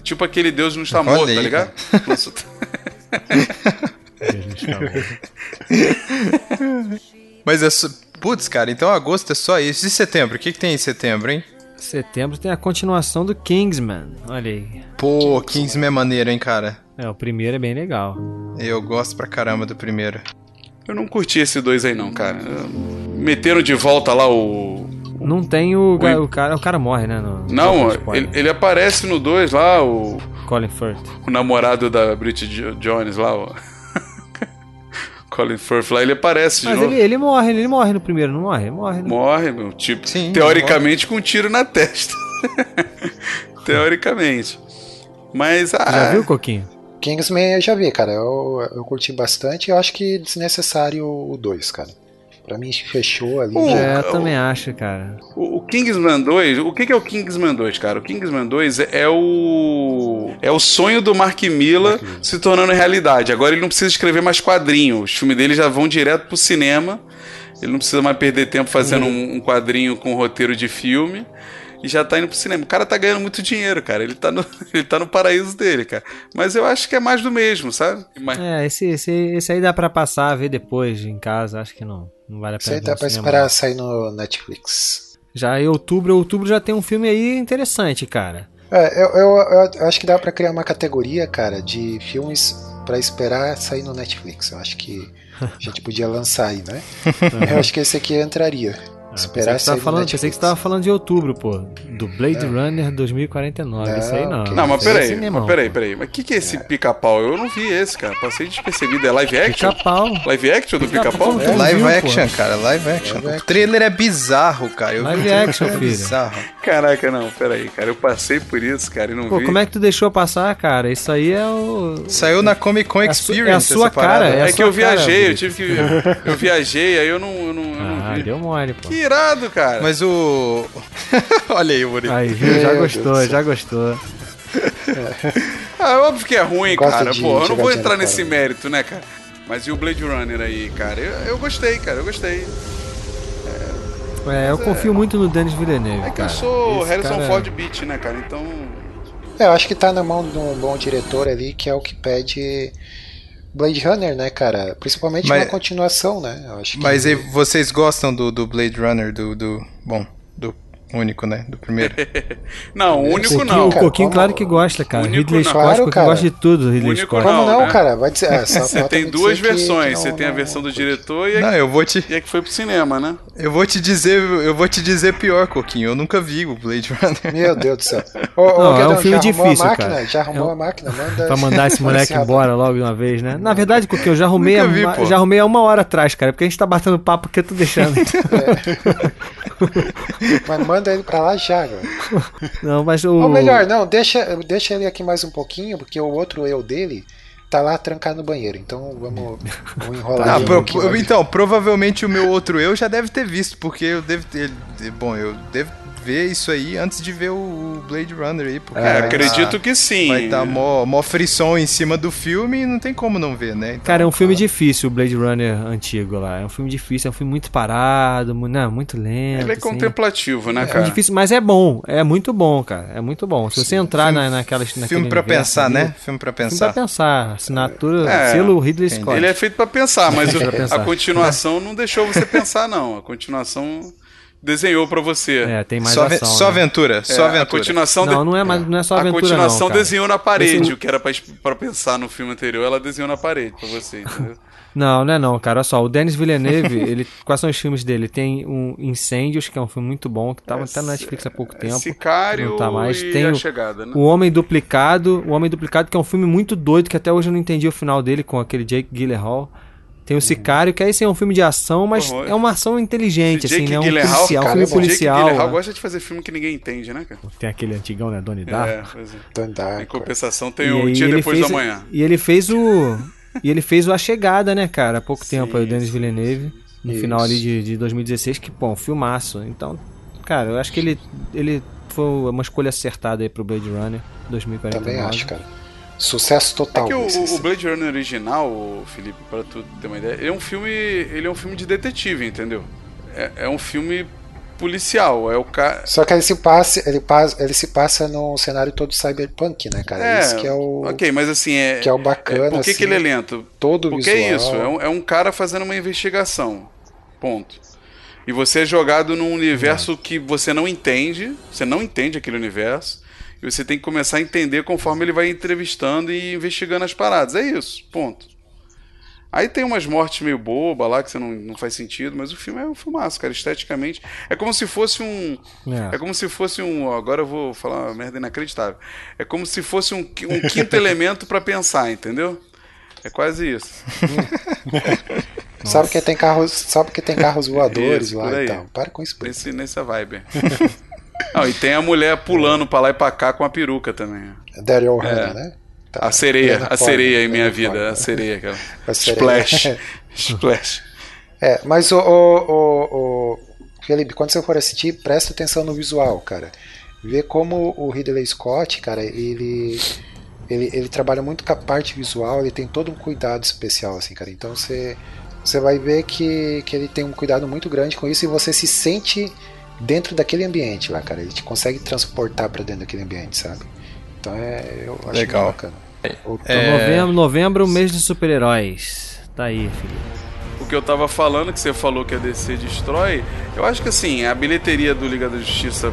Tipo aquele Deus não está Olha morto, aí, tá ligado? Lançou- Mas é. Putz, cara, então agosto é só isso. E setembro? O que, que tem em setembro, hein? Setembro tem a continuação do Kingsman. Olha aí. Pô, Kingsman é maneiro, hein, cara? É, o primeiro é bem legal. Eu gosto pra caramba do primeiro. Eu não curti esse dois aí, não, cara. Meteram de volta lá o. Não tem o, ga- o cara. O cara morre, né? No, Não, ele, ele aparece no 2 lá, o, Colin Firth. o namorado da Jo- Jones lá, o. Colin Firth lá, ele aparece de Mas novo. ele, ele morre, ele morre no primeiro, não morre? Morre, né? Morre, meu. Tipo, Sim, teoricamente com um tiro na testa. teoricamente. Mas, ah, Já viu, Coquinho? Kingsman eu já vi, cara. Eu, eu curti bastante. Eu acho que desnecessário o 2, cara. Pra mim fechou ali. Já. É, eu o- também acho, cara. O, o Kingsman 2, o que, que é o Kingsman 2, cara? O Kingsman 2 é o. É o sonho do Mark Miller se tornando realidade. Agora ele não precisa escrever mais quadrinho. Os filmes dele já vão direto pro cinema. Ele não precisa mais perder tempo fazendo um, um quadrinho com roteiro de filme. E já tá indo pro cinema. O cara tá ganhando muito dinheiro, cara. Ele tá no, ele tá no paraíso dele, cara. Mas eu acho que é mais do mesmo, sabe? Mas- É, esse, esse, esse aí dá pra passar, ver depois em casa. Acho que não. Não vale a Isso pena. aí ver dá pra cinema, esperar sair no Netflix. Já em outubro, outubro já tem um filme aí interessante, cara. É, eu, eu- eu acho que dá pra criar uma categoria, cara, de filmes pra esperar sair no Netflix. Eu acho que a gente podia lançar aí, né? Eu acho que esse aqui entraria. Ah, pensei, esperar que você tava sair no falando, Netflix. pensei que você tava falando de outubro, pô. Do Blade Runner 2049. Não, Isso aí não. que Não, mas é peraí, mas peraí, pô. peraí. Mas o que, que é esse pica-pau? Eu não vi esse, cara. Passei despercebido. É live action? Pica-pau. Live action do pica-pau? Pica-pau. Live viu, action, cara, live action. Live O action. trailer é bizarro, cara. Eu vi Live o action, é filho. bizarro. Caraca, não, peraí, cara. Eu passei por isso, cara, e não Pô, vi. como é que tu deixou passar, cara? Isso aí é o. Saiu na Comic Con É a su- é a Experience sua cara, É, a que eu viajei, cara, eu tive que. Eu viajei, aí eu não, eu não, eu não Ah, vi. deu mole, pô. Que irado, cara. Mas o... Olha aí o bonito. Aí, viu? Já Meu gostou, já gostou. Ah, é óbvio que é ruim, cara. de Pô, eu não vou entrar nesse fora. mérito, né, cara? Mas e o Blade Runner aí, cara? Eu, eu gostei, cara, eu gostei. É, eu confio muito no Denis Villeneuve, É que cara. eu sou Esse Harrison cara- Ford Beat, né, cara? Então. É, eu acho que tá na mão de um bom diretor ali, que é o que pede Blade Runner, né, cara? Principalmente Mas- uma continuação, né? Eu acho que Mas vocês gostam do, do Blade Runner, do, do... Bom, do único, né? Do primeiro. Não, o único não. o Coquinho, como- claro que gosta, cara. Único Ridley não. Scott, Claro, Coquinho cara. gosta de tudo, Ridley Único Scott. Como Não, não, né? cara? Vai dizer, é, só Você tem duas dizer versões. Você não- tem a não- versão do diretor e Não, a, eu vou te... e a que foi pro cinema, né? Eu vou te dizer, eu vou te dizer pior, Coquinho. Eu nunca vi o Blade Runner. Meu Deus do céu. Ô, ô, Não, é um filme já arrumou difícil, a máquina? cara. Já arrumou É a máquina? Manda... Pra mandar esse moleque embora logo de uma vez, né? Na verdade, Coquinho, eu já arrumei, a, vi, já arrumei há uma hora atrás, cara, porque a gente tá batendo papo que eu tô deixando. Mas manda ele pra lá já, agora. não, mas o. Ou melhor, não, deixa, deixa ele aqui mais um pouquinho, porque o outro eu dele tá lá trancado no banheiro. Então vamos, vamos enrolar um pouquinho. pro- então, provavelmente o meu outro eu já deve ter visto, porque eu devo ter. Bom, eu devo ver isso aí antes de ver o Blade Runner aí, porque É, acredito tá- que sim. Vai estar mó, mó frisson em cima do filme e não tem como não ver, né? Então, Cara, é um filme difícil, o Blade Runner antigo lá. É um filme difícil, é um filme muito parado, não, muito lento. Ele é assim. contemplativo, né, É cara? difícil, mas é bom. É muito bom, cara. É muito bom. Se você entrar na, naquelas. filme pra universo pensar, ali, né? Filme pra Filme pensar. pra pensar. Assinatura, É, selo Ridley. Scott. Ele é feito pra pensar, mas o- Pra pensar. a continuação não deixou você pensar, não. A continuação desenhou pra você. É, tem mais Só, ação. só né? aventura, É, só A aventura. continuação, Não, de- não é, mais- não é só a aventura, continuação não, desenhou na parede, Esse- o que era pra pensar no filme anterior, ela desenhou na parede pra você, entendeu? Não, não é não, cara. Olha só, o Denis Villeneuve, ele, quais são os filmes dele? Tem um Incêndios, que é um filme muito bom, que tava até na Netflix há pouco tempo. Sicário não tá mais. e Tem A o- Chegada, né? O Homem Duplicado, o Homem Duplicado, que é um filme muito doido, que até hoje eu não entendi o final dele com aquele Jake Gyllenhaal. Tem o Sicário, que aí sim é um filme de ação, mas Uhum. é uma ação inteligente, assim, né? Um Gyllenhaal, policial, um cara, filme é bom. Jake policial. Jake Gyllenhaal né? gosta de fazer filme que ninguém entende, né, cara? Tem aquele antigão, né? Donnie É, Darko. pois é. Don't Die, Em compensação tem E o Dia Depois fez- da Manhã. E ele fez o. E ele fez o A Chegada, né, cara? Há pouco tempo aí, o Denis Villeneuve. No Isso. final ali de, de 2016, que, pô, um filmaço. Então, cara, eu acho que ele, ele foi uma escolha acertada aí pro Blade Runner 2049. Também acho, cara. Sucesso É total. que o, o. Blade Runner original, Felipe, para tu ter uma ideia, ele é um filme, ele é um filme de detetive, entendeu? É, é um filme policial, é o cara. Só que ele se passa, ele passa, ele se passa num cenário todo cyberpunk, né, cara? É, Isso que é o ok, mas assim é. que é o bacana, é, por que, assim, que ele é lento? todo Porque visual. é isso, é um, é um cara fazendo uma investigação. Ponto. E você é jogado num universo que você não entende, você não entende aquele universo, e você tem que começar a entender conforme ele vai entrevistando e investigando as paradas. É isso, ponto. Aí tem umas mortes meio boba lá, que você não, não faz sentido, mas o filme é um filmaço, cara, esteticamente. É como se fosse um. É. É como se fosse um. Agora eu vou falar uma merda inacreditável. É como se fosse um, um quinto elemento pra pensar, entendeu? É quase isso. Sabe que tem carros, sabe que tem carros voadores Isso, lá e tal. Para com isso. Nesse, nessa vibe. Não, e tem a mulher pulando pra lá e pra cá com a peruca também. Daryl Hannah, É. né? Tá. A sereia, a sereia em minha vida, a sereia, cara. A sereia. Splash. Splash. É, mas o, o, o, o Felipe, quando você for assistir, presta atenção no visual, cara. Vê como o Ridley Scott, cara, ele, ele, ele trabalha muito com a parte visual, ele tem todo um cuidado especial, assim, cara. Então você, você vai ver que, que ele tem um cuidado muito grande com isso e você se sente dentro daquele ambiente lá, cara. Ele te consegue transportar pra dentro daquele ambiente, sabe? Então é, eu acho Legal. muito bacana. O- Então, novembro, novembro, mês de super-heróis. Tá aí, Felipe. O que eu tava falando, que você falou que a DC destrói, eu acho que assim, a bilheteria do Liga da Justiça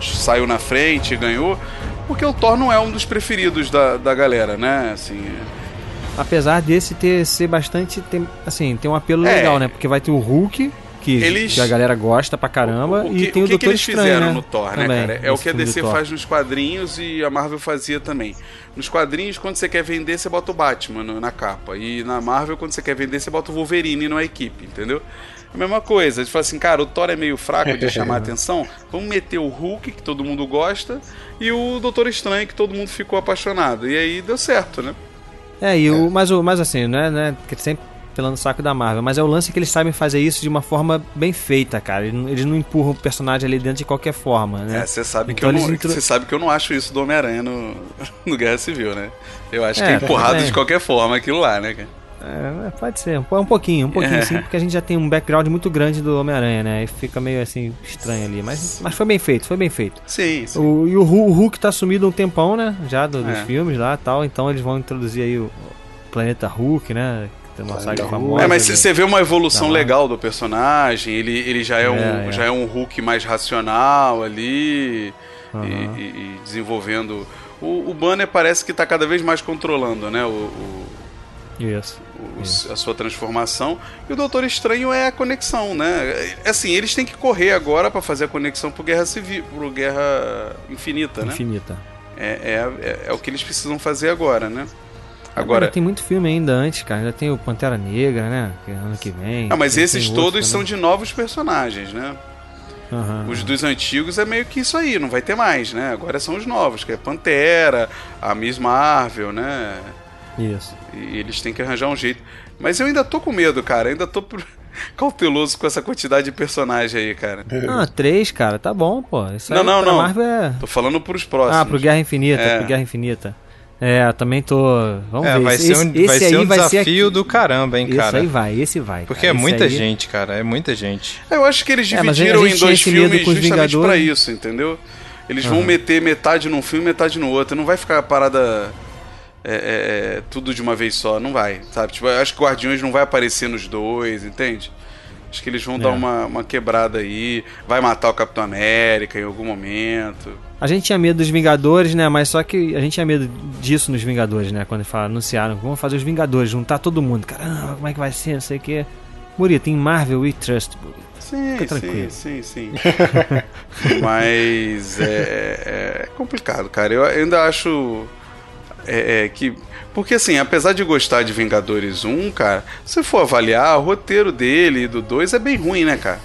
saiu na frente, ganhou, porque o Thor não é um dos preferidos da, da galera, né? Assim, Apesar desse ter ser bastante. Tem, assim, tem um apelo É. legal, né? Porque vai ter o Hulk, que, Eles- que a galera gosta pra caramba, O, o e que, tem o, o que, que eles Estranho, fizeram né? no Thor, né, Também, cara? É o que a DC faz nos quadrinhos e a Marvel fazia também. Nos quadrinhos, quando você quer vender, você bota o Batman na capa. E na Marvel, quando você quer vender, você bota o Wolverine na equipe, entendeu? É a mesma coisa. Eles falam assim, cara, o Thor é meio fraco de chamar atenção. Vamos meter o Hulk, que todo mundo gosta, e o Doutor Estranho, que todo mundo ficou apaixonado. E aí deu certo, né? É, e o, mas, o, mas assim, não é, não é que sempre pelando o saco da Marvel, mas é o lance que eles sabem fazer isso de uma forma bem feita, cara. Eles não, empurram o personagem ali dentro de qualquer forma, né? É, você sabe, que Então eu não- intro- sabe que eu não acho isso do Homem-Aranha no, no Guerra Civil, né? Eu acho que É, é empurrado também. de qualquer forma aquilo lá, né, cara? É, pode ser, um po- um pouquinho, um pouquinho É. sim, porque a gente já tem um background muito grande do Homem-Aranha, né? E fica meio assim, estranho ali. Mas, mas foi bem feito, foi bem feito. Sim, sim. O, e o, Hu- o Hulk tá sumido um tempão, né? Já do- dos É. filmes lá e tal. Então eles vão introduzir aí o Planeta Hulk, né? Tem uma saga Hulk. famosa. É, mas você vê uma evolução Tá. legal do personagem, ele, ele já, é um, É, é. já é um Hulk mais racional ali, e- Aham. e, e desenvolvendo. O, o Banner parece que tá cada vez mais controlando, né? O, o- Isso. o- a sua transformação. E o Doutor Estranho é a conexão, né? É Assim, eles têm que correr agora pra fazer a conexão pro Guerra Civil, pro Guerra Infinita, né? Infinita. É, é, é, é o que eles precisam fazer agora, né? Agora Agora. tem muito filme ainda antes, cara. Já tem o Pantera Negra, né? Que é ano que vem. Ah, mas Tem- esses tem todos são de novos personagens, né? Aham. Os dos antigos é meio que isso aí, não vai ter mais, né? Agora são os novos, que é Pantera, a Miss Marvel, né? Isso. E eles têm que arranjar um jeito. Mas eu ainda tô com medo, cara. Ainda tô por- cauteloso com essa quantidade de personagem aí, cara. Ah, três, cara. Tá bom, pô. Isso Não, aí não, não. Marvel é... Tô falando pros próximos. Ah, pro Guerra Infinita, É. pro Guerra Infinita. É, eu também tô. Vamos É, ver. vai esse, ser um, esse vai aí ser um vai ser desafio aqui. do caramba, hein, Esse cara. aí vai, esse vai. Porque cara. é Esse muita aí- gente, cara. É muita gente. Eu acho que eles É, dividiram gente em dois esse filmes justamente Vingadores. pra isso, entendeu? Eles vão meter metade num filme metade no outro. Não vai ficar a parada. é, é, é, tudo de uma vez só, não vai, sabe? Tipo, eu acho que Guardiões não vai aparecer nos dois, entende? Acho que eles vão dar É. uma, uma quebrada aí, vai matar o Capitão América em algum momento. A gente tinha medo dos Vingadores, né? Mas só que a gente tinha medo disso nos Vingadores, né? Quando falaram, anunciaram, vamos fazer os Vingadores, juntar todo mundo. Caramba, como é que vai ser? Não sei o quê. Burita, em Marvel we trust, Burita. Sim, sim, sim, sim. Mas é, é complicado, cara. Eu ainda acho é, é, que. Porque assim, apesar de gostar de Vingadores 1, cara, se for avaliar, o roteiro dele e do 2 é bem ruim, né, cara?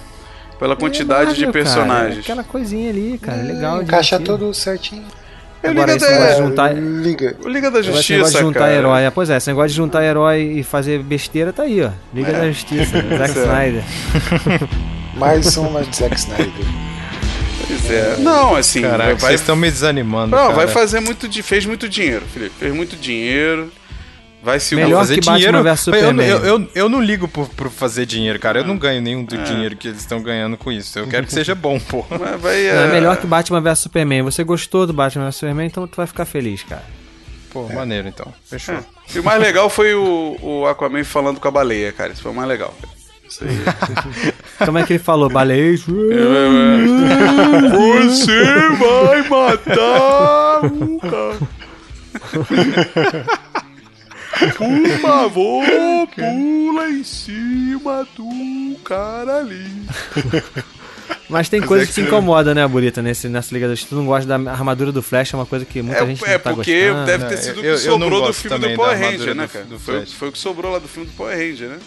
Pela quantidade de cara, personagens. é aquela coisinha ali, cara, é legal. Encaixa tudo certinho. É o Agora, Liga esse negócio de da, juntar- Liga. Liga da Agora, esse Justiça, negócio de juntar cara. herói. é, Pois é, esse negócio de juntar herói e fazer besteira tá aí, ó. Liga É. da Justiça, Zack é. Snyder. Mais uma de Zack Snyder. Pois é. Não, assim, Caraca, vai, vocês estão me desanimando. não, cara. vai fazer muito. di- Fez muito dinheiro, Felipe. Fez muito dinheiro. Vai se Melhor fazer que Batman dinheiro. versus eu, Superman. eu, eu, eu não ligo por, por fazer dinheiro, cara. Ah. Eu não ganho nenhum do dinheiro que eles estão ganhando com isso. Eu quero que seja bom, pô. Mas vai, é é, melhor que Batman vs Superman. Você gostou do Batman vs Superman, então tu vai ficar feliz, cara. Pô, maneiro então. Fechou. E o mais legal foi o, o Aquaman falando com a baleia, cara. Isso foi o mais legal. cara. Isso aí. Como é que ele falou? Balejo? Você vai matar o cara. Por favor, pula em cima do cara ali. Mas tem Mas coisa é que que te incomoda, né, Burita, nesse, nessa Liga da Justiça. Tu não gosta da armadura do Flash, é uma coisa que muita gente É, não é tá porque gostando. deve ter É, sido o eu- que eu sobrou do gosto filme do Power Ranger, né, do- cara? do Foi, Flash. foi o que sobrou lá do filme do Power Ranger, né?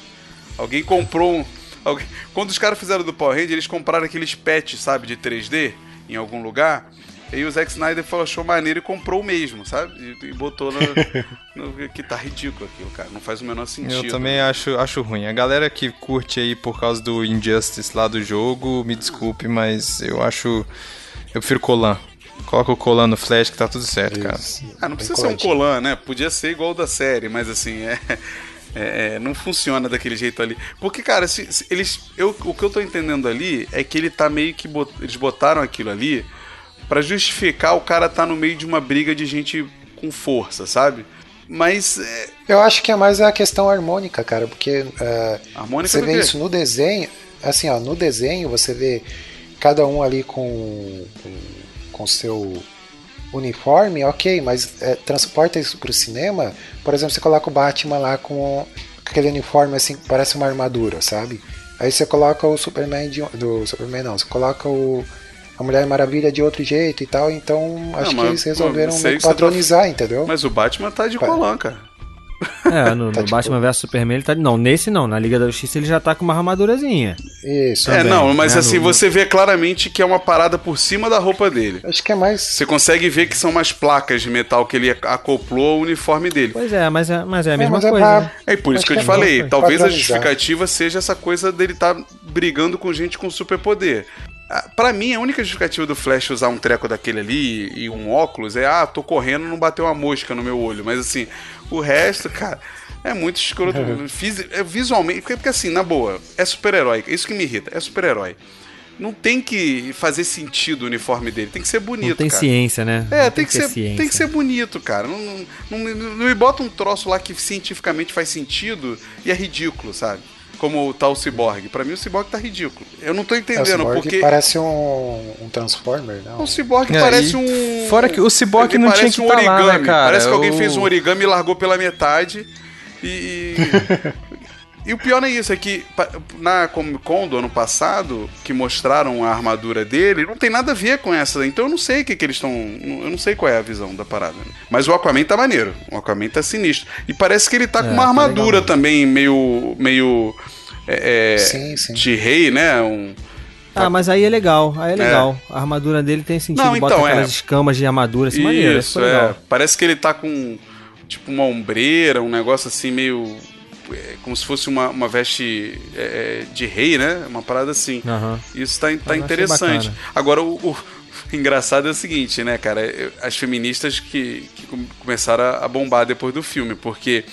Alguém comprou um. alguém- Quando os caras fizeram do Power Ranger, eles compraram aqueles patches, sabe, de 3D em algum lugar. E aí o Zack Snyder falou, achou maneiro e comprou o mesmo, sabe? E, e botou no, no- Que tá ridículo aquilo, cara. Não faz o menor sentido. Eu também acho, acho ruim. A galera que curte aí por causa do Injustice lá do jogo, me desculpe, mas eu acho. Eu prefiro Colan. Coloca o Colan no Flash que tá tudo certo, cara. Ah, não precisa ser um colan, né? Podia ser igual o da série, mas assim, é, é- é, não funciona daquele jeito ali. Porque, cara, se, se eles, eu, o que eu tô entendendo ali é que ele tá meio que. bot- eles botaram aquilo ali pra justificar o cara tá no meio de uma briga de gente com força, sabe? Mas. É, Eu acho que é mais a questão harmônica, cara, porque é, harmônica você vê quê? isso no desenho, assim, ó, no desenho você vê cada um ali com com, com seu uniforme, ok, mas é, transporta isso pro cinema, por exemplo, você coloca o Batman lá com aquele uniforme assim, que parece uma armadura, sabe? Aí você coloca o Superman de, do Superman não, você coloca o a Mulher Maravilha de outro jeito e tal, então acho que mas, eles resolveram que que tá- padronizar, entendeu? Mas o Batman tá de Pa- colan, cara. É, no, Tá no Batman vs Superman ele tá. Não, nesse não. Na Liga da Justiça ele já tá com uma armadurazinha. Isso. é, Também, não, mas né, assim, no- você vê claramente que é uma parada por cima da roupa dele. Acho que é mais Você consegue ver que são umas placas de metal que ele acoplou ao uniforme dele. Pois é, mas é, mas é a mesma mas é coisa. pra- né? É por isso Acho que eu que te é falei. Talvez a justificativa seja essa coisa dele estar brigando com gente com superpoder. Ah, Pra mim, a única justificativa do Flash usar um treco daquele ali e um óculos é: ah, tô correndo, não bateu uma mosca no meu olho. Mas assim, o resto, cara, é muito escroto. É visualmente. Porque, assim, na boa, é super-herói. Isso que me irrita. É super-herói. Não tem que fazer sentido o uniforme dele. Tem que ser bonito, Não tem cara. ciência, né? É, Não tem, que ser, ciência. tem que ser bonito, cara. Não, não, não, não me bota um troço lá que cientificamente faz sentido e é ridículo, sabe? Como tá o Cyborg. Pra mim o Cyborg tá ridículo. Eu não tô É, o entendendo, Cyborg porque parece um, um Transformer, não? o Cyborg É, parece um... fora que o Cyborg não tinha parece que um tá lá, origami. né, cara? Parece que alguém O- fez um origami e largou pela metade e... E o pior é isso, é que na Comic Con do ano passado, que mostraram a armadura dele, não tem nada a ver com essa. Então eu não sei o que, que eles estão. Eu não sei qual é a visão da parada. Mas o Aquaman tá maneiro. O Aquaman tá sinistro. E parece que ele tá com É, uma tá armadura legal. também, meio. meio. É, é, Sim, sim. de rei, né? Um, Ah, mas aí é legal, aí é legal. A armadura dele tem sentido, Não, bota então, aquelas é. escamas de armadura, assim, maneiro. Isso, Isso, é. é. Parece que ele tá com tipo uma ombreira, um negócio assim meio. É, como se fosse uma, uma veste é, é, de rei, né? Uma parada assim. Aham. Isso tá, tá Eu achei interessante. Agora, o, o engraçado é o seguinte, né, cara? Eu- As feministas que, que com- começaram a, bombar depois do filme, porque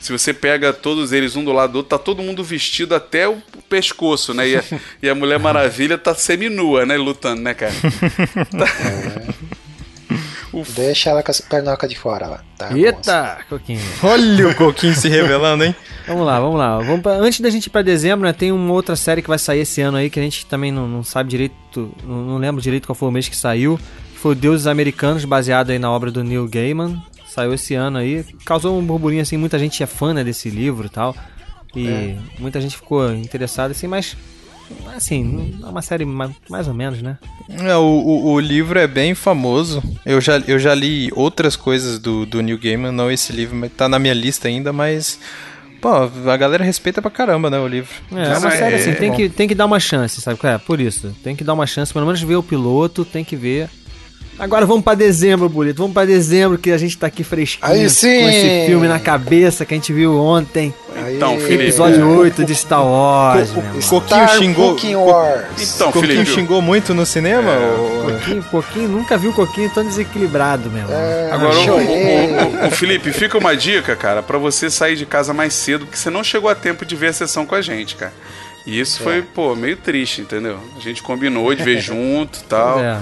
se você pega todos eles um do lado do outro, tá todo mundo vestido até o pescoço, né? E a, e a Mulher Maravilha tá seminua, né? Lutando, né, cara? Deixa ela com as pernoca de fora lá. Tá bom, Eita, Coquinho. Olha o Coquinho se revelando, hein? Vamos lá, vamos lá. Vamos pra- antes da gente ir pra dezembro, né, tem uma outra série que vai sair esse ano aí que a gente também não, não sabe direito, não, não lembro direito qual foi o mês que saiu. que foi o Deuses Americanos, baseado aí na obra do Neil Gaiman. Saiu esse ano aí. Causou um burburinho, assim, muita gente é fã né, desse livro e tal. E É. muita gente ficou interessada, assim, mas... Assim, é uma série ma- mais ou menos, né? É, o, o, o livro é bem famoso. Eu já, eu já li outras coisas do, do New Gaiman, não esse livro, mas tá na minha lista ainda, mas. Pô, a galera respeita pra caramba, né, o livro. É, é uma série é- assim, tem que, tem que dar uma chance, sabe? É, por isso. Tem que dar uma chance, pelo menos ver o piloto, tem que ver. Agora vamos pra dezembro, Bonito. Vamos pra dezembro, que a gente tá aqui fresquinho. Aí sim! Com esse filme na cabeça que a gente viu ontem. Aí, Então, Felipe. Episódio 8 de Star Wars, Co- Star Coquinho xingou- Cooking Wars. Então, Coquinho Felipe, xingou muito no cinema? ou- Coquinho, Coquinho, nunca vi o Coquinho tão desequilibrado, meu. É, Agora, o, o- o- o Felipe, fica uma dica, cara, pra você sair de casa mais cedo, porque você não chegou a tempo de ver a sessão com a gente, cara. E isso foi, pô, meio triste, entendeu? A gente combinou de ver junto e tal. É.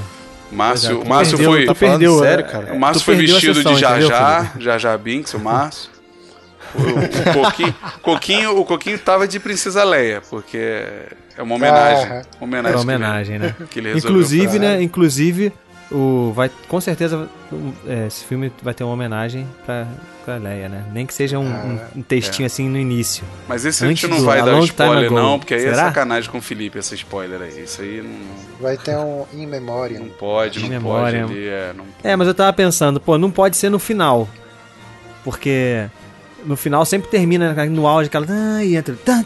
Márcio, é, o Márcio perdeu- foi. tu perdeu, sério, é, cara? O Márcio foi vestido sessão, de? Jar Jar Binks, o Márcio. O, o Coquinho, Coquinho, o Coquinho tava de Princesa Leia, porque é uma homenagem. Era homenagem. uma homenagem, né? Que ele resolveu Inclusive, né? Inclusive, o, vai, com certeza é, esse filme vai ter uma homenagem pra, pra Leia, né? Nem que seja um, um- um textinho assim no início. Mas esse a gente não vai dar spoiler, não, porque aí é Será? sacanagem com o Felipe, esse spoiler aí. Isso aí não, Vai ter um In Memoriam. não pode, não pode ali. É, não... É, mas eu tava pensando, pô, não pode ser no final. Porque no final sempre termina no auge aquela. Ah, e entra. tá,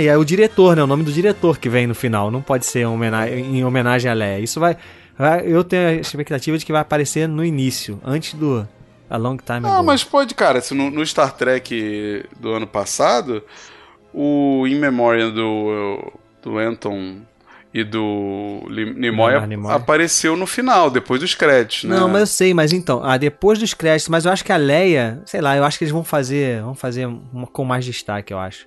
E aí o diretor, né? O nome do diretor que vem no final. Não pode ser em homenagem, em homenagem a Leia. Isso vai, vai- Eu tenho a expectativa de que vai aparecer no início, antes do. A long time Ah, ago. mas pode, cara, se no, no Star Trek do ano passado, o In Memoriam do, do Anton e do Nimoy apareceu no final, depois dos créditos, né? Não, mas eu sei, mas então, ah, depois dos créditos, mas eu acho que a Leia, sei lá, eu acho que eles vão fazer, vão fazer uma, com mais destaque, eu acho.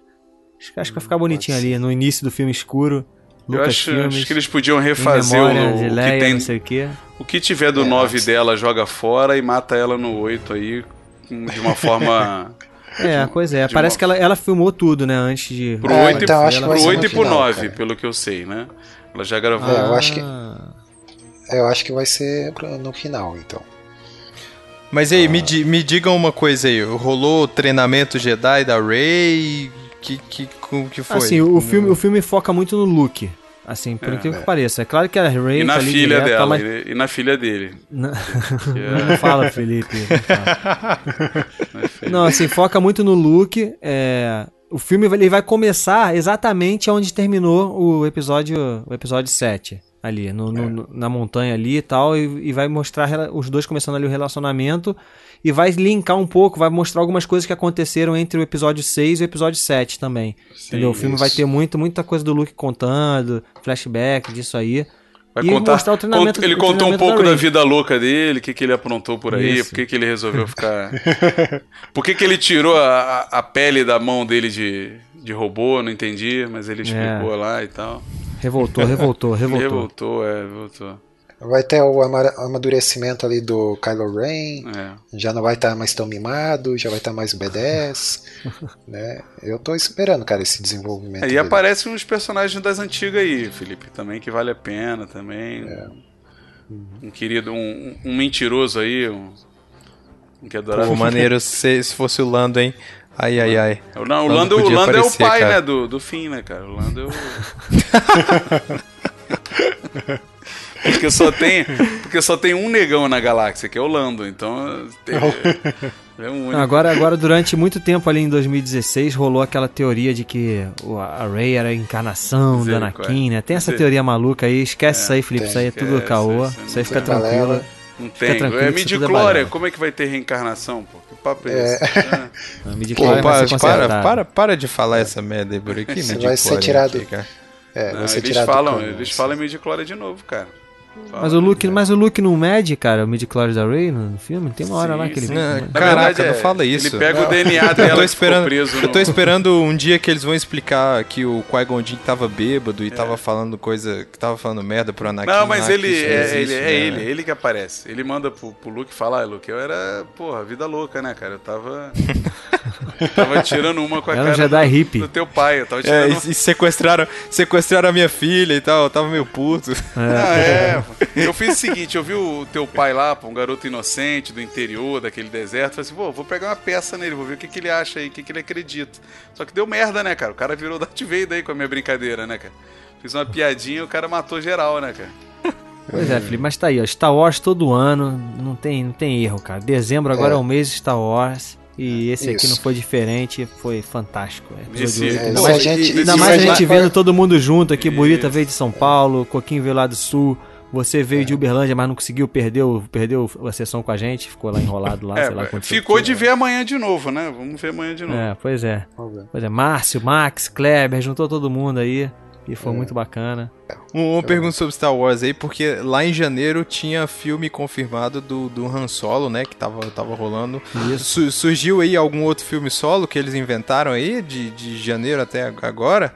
Acho, acho que vai ficar bonitinho ali, no início do filme escuro. Eu Lucas acho, Filmes, acho que eles podiam refazer memória o, o que Leia, tem não sei o quê. O que tiver do É, 9 mas- dela joga fora e mata ela no 8 aí de uma forma. É, pois é, parece uma- que ela, ela filmou tudo, né, antes de... Pro É, 8 então e, que pro ser 8 no e pro final, 9, cara. pelo que eu sei, né? Ela já gravou. É, eu acho que- Ah, Eu acho que vai ser no final, então. Mas aí, me, di- me digam uma coisa aí. Rolou o treinamento Jedi da Rey? Que, que, como que foi? Assim, o filme, o filme foca muito no Luke. Assim, por É, incrível que pareça. É claro que a Rey E na tá ali filha direto, dela, mas- e, na filha dele. É- não fala, Felipe. Não, fala. na filha. Não, assim, foca muito no Luke. É... O filme vai- ele vai começar exatamente onde terminou o episódio, o episódio 7. Ali, no, no- no- na montanha ali e tal. E, e vai mostrar os dois começando ali o relacionamento. E vai linkar um pouco, vai mostrar algumas coisas que aconteceram entre o episódio 6 e o episódio 7 também. entendeu? O filme vai isso. ter muito, muita coisa do Luke contando, flashback disso aí. Vai e contar, mostrar o treinamento cont- ele contou um pouco da, Rey. vida louca dele, o que, que ele aprontou por aí, Isso. por que, que ele resolveu ficar. por que, que ele tirou a, a- pele da mão dele de, de robô, não entendi, mas ele explicou lá e tal. Revoltou, revoltou, Ele revoltou. revoltou, é, revoltou. Vai ter o ama- amadurecimento ali do Kylo Ren. É. Já não vai estar mais tão mimado, já vai estar mais B10. né? Eu tô esperando, cara, esse desenvolvimento. É, e dele. aparecem uns personagens das antigas aí, Felipe, também que vale a pena também. É. Um querido, um, um mentiroso aí, um, um que adorava. Pô, maneiro se, se fosse o Lando, hein? Ai, ai, ai. O, não, o Lando Lando, o Lando é o aparecer, pai, cara. né, do, do fim, né, cara? O Lando é o... porque, só tem, porque só tem um negão na galáxia, que é o Lando, então... Tem, é um único. Agora, agora, durante muito tempo ali em 2016, rolou aquela teoria de que o- a Rey era a encarnação do Misericórdia. Anakin, né? Tem essa teoria maluca aí, esquece isso aí, Felipe, tem. isso aí é tudo Esquece, caô, isso isso aí fica tranquilo. Não tem. tranquilo É que é midichlória, balela. como é que vai ter reencarnação, pô? Que papo é esse? Ah. A midi Pô, para, para, para, para de falar essa merda aí, por aqui. Você vai ser tirado. cara. É, Não, eles tirado do falam, eles falam de novo, cara. Mas o Luke, mas o Luke não mede, cara, o midi da Rey no filme? Tem uma hora Sim, lá que ele... sim. Não, Caraca, verdade, não é, fala isso. Ele pega Não. o DNA Eu dela tô que ficou esperando, preso eu no... tô esperando um dia que eles vão explicar que o Qui-Gon Jinn tava bêbado e tava falando coisa, que tava falando merda pro Anakin. Não, mas ele é, existe, ele, é né? ele, ele que aparece. Ele manda pro, pro Luke falar, ah, Luke, eu era, porra, vida louca, né, cara? Eu tava. Tava tirando uma com a Era um cara Jedi do, hippie. do teu pai. Eu tava É, tirando e, e sequestraram, sequestraram a minha filha e tal, eu tava meio puto. Ah, é. Eu fiz o seguinte, eu vi o teu pai lá, pô, um garoto inocente do interior, daquele deserto, falei assim, pô, vou pegar uma peça nele, vou ver o que, que ele acha aí, o que, que ele acredita. Só que deu merda, né, cara? O cara virou Darth Vader aí com a minha brincadeira, né, cara? Fiz uma piadinha e o cara matou geral, né, cara? Pois é, Felipe, mas tá aí, ó. Star Wars todo ano, não tem, não tem erro, cara. Dezembro agora é, É. o mês de Star Wars. E esse aqui Isso. não foi diferente, foi fantástico. É, Esse-. É, ainda mais, a gente- ainda mais a gente vendo todo mundo junto aqui. Burita veio de São Paulo, Coquinho veio lá do Sul. Você veio É. de Uberlândia, mas não conseguiu, perdeu, perdeu a sessão com a gente, ficou lá enrolado lá, É, sei lá quanto ficou de ver amanhã de novo, né? Vamos ver amanhã de novo. É, pois é. Pois é, Márcio, Max, Kleber, juntou todo mundo aí. E foi muito bacana. Um- Uma pergunta sobre Star Wars aí, porque lá em janeiro tinha filme confirmado do, do Han Solo, né? Que tava, tava rolando. Su- surgiu aí algum outro filme solo que eles inventaram aí, de, de janeiro até agora?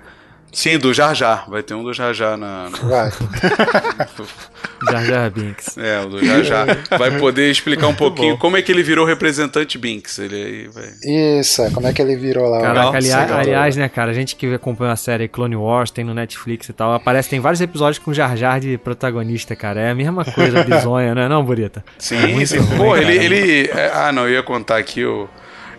Sim, do Jar Jar. Vai ter um do Jar Jar na... na- Vai. Jar Jar Binks. É, o do Jar Jar. Vai poder explicar um pouquinho como é que ele virou representante Binks. Ele aí vai... Isso, é, como é que ele virou lá? Caraca, Nossa, aliás, aliás, né, cara, a gente que acompanha a série Clone Wars, tem no Netflix e tal, aparece, tem vários episódios com Jar Jar de protagonista, cara. É a mesma coisa, bizonha, né, não, Burita? Sim, Muito sim. ruim, Pô, cara. ele, ele. é, Ah, não, eu ia contar aqui o.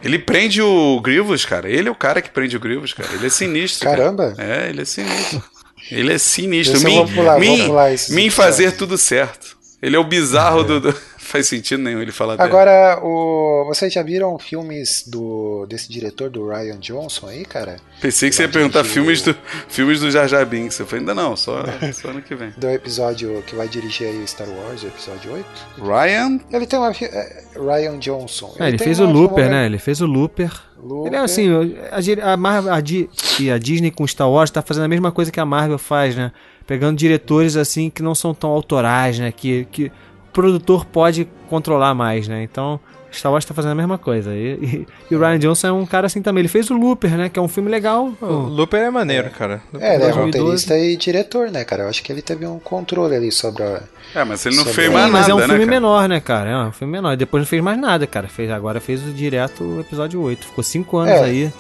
Ele prende o Grievous, cara. Ele é o cara que prende o Grievous, cara. Ele é sinistro. cara. Caramba. É, ele é sinistro. Ele é sinistro. Mim, vou pular, vou mim, pular fazer tudo certo. Ele é o bizarro do, do- Faz sentido nenhum ele falar dele. Agora, o... vocês já viram filmes do desse diretor do Ryan Johnson aí, cara? Pensei que você ia perguntar dirigir filmes do, filmes do Jar Jar Binks. Eu falei, ainda não, só, só ano que vem. Do episódio que vai dirigir aí Star Wars, o episódio 8. Ryan? Ele tem uma. é, Ryan Johnson. É, ele fez o Looper, filmografia- né? Ele fez o Looper. Looper. Ele é assim, a, a, Marvel, a, e a Disney com Star Wars tá fazendo a mesma coisa que a Marvel faz, né? Pegando diretores assim que não são tão autorais, né? Que, que o produtor pode controlar mais, né? Então, Star Wars tá fazendo a mesma coisa. E, e- e o Ryan Johnson é um cara assim também. Ele fez o Looper, né? Que é um filme legal. O Looper é maneiro, cara. É, ele é 2012. roteirista e diretor, né, cara? Eu acho que ele teve um controle ali sobre a. É, mas ele não Sobre- fez mais Sim, mas nada, é um né, filme cara? menor, né, cara? É um filme menor. Depois não fez mais nada, cara. Fez, agora fez o direto o episódio 8. Ficou cinco anos É. aí.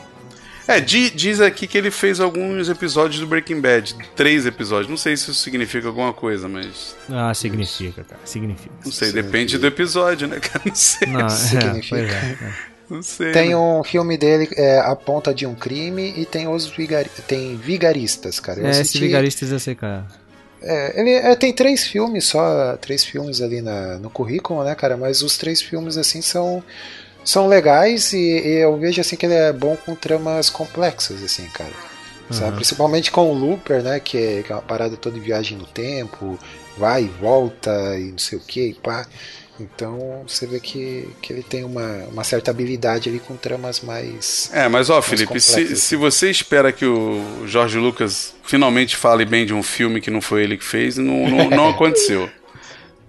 É, di- diz aqui que ele fez alguns episódios do Breaking Bad. Três episódios. Não sei se isso significa alguma coisa, mas. Ah, significa, cara. Significa. Não sei, depende do episódio, né, cara? Não sei. Não, é, Significa. é, é. Não sei. Tem né? um filme dele, é, A Ponta de um Crime, e tem os vigari... tem Vigaristas, cara. Eu É, esse assisti- vigaristas eu sei, cara. É, ele é, tem três filmes só, três filmes ali na, no currículo, né, cara? Mas os três filmes, assim, são, são legais e, e eu vejo, assim, que ele é bom com tramas complexas, assim, cara. Sabe? Principalmente com o Looper, né, que é, que é uma parada toda de viagem no tempo, vai e volta e não sei o que, e pá. Então você vê que, que ele tem uma, uma certa habilidade ali com tramas mais. É, mas ó, Felipe, se, complexas. se você espera que o Jorge Lucas finalmente fale bem de um filme que não foi ele que fez, não, não, não aconteceu.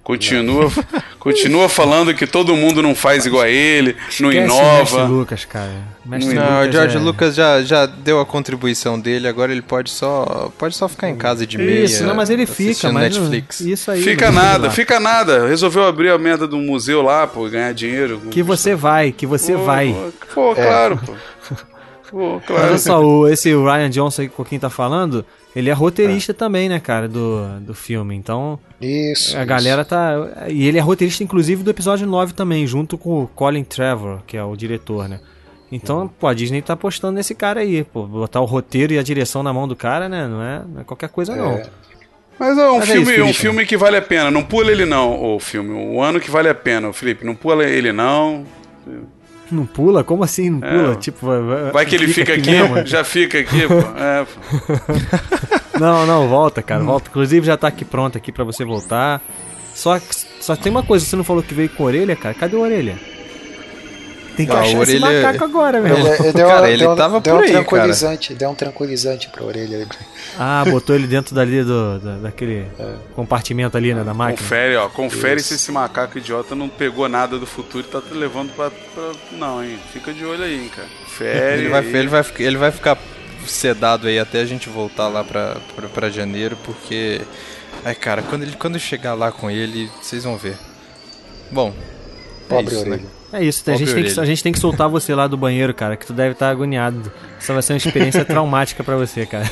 Continua, continua falando que todo mundo não faz igual a ele, não Esquece o Mestre inova. Lucas, cara. Mestre Não, o George é- Lucas já, já deu a contribuição dele, agora ele pode só, pode só ficar em casa de meia. Isso, não, mas ele fica, mas não- Netflix. isso aí. Fica nada, fica nada. Resolveu abrir a merda do museu lá, pô, e ganhar dinheiro. Que você vai, que você Pô, vai. Pô, claro, pô. Pô, Mas claro. olha só, o, esse Ryan Johnson aí que o Coquinho tá falando, ele é roteirista também, né, cara, do, do filme. Então, Isso. a isso. galera tá. E ele é roteirista, inclusive, do episódio 9 também, junto com o Colin Trevor, que é o diretor, né? Então, pô, a Disney tá apostando nesse cara aí, pô. Botar o roteiro e a direção na mão do cara, né? Não é, não é qualquer coisa, não. Mas é um, Mas é filme, isso, um filme que vale a pena. Não pula ele não, o filme. O ano que vale a pena, Felipe. Não pula ele não. Não pula? Como assim não pula? É. Tipo, vai, Vai que ele fica aqui, mesmo? já fica aqui, pô. É, pô. Não, não, volta, cara, volta. Inclusive já tá aqui pronto aqui pra você voltar. Só, que- só tem uma coisa, você não falou que veio com orelha, cara? Cadê a orelha? Tem que Ah, a achar esse orelha- macaco agora, meu Ele, ele deu, Cara, ele deu, tava deu por um aí, cara. tranquilizante, deu um tranquilizante pra orelha. aí. Ah, botou ele dentro dali do, da- daquele É. compartimento ali, né, da máquina. Confere, ó. Confere se esse macaco idiota não pegou nada do futuro e tá te levando pra, pra- Não, hein. Fica de olho aí, hein, cara. Confere. Ele vai, ele, vai, ficar- ele vai ficar sedado aí até a gente voltar lá pra, pra, pra janeiro, porque. Ai, cara, quando, ele, quando eu chegar lá com ele, vocês vão ver. Bom, Pobre isso, né? É isso, a gente, tem que, a gente tem que soltar você lá do banheiro, cara, que tu deve estar agoniado. Isso vai ser uma experiência traumática pra você, cara.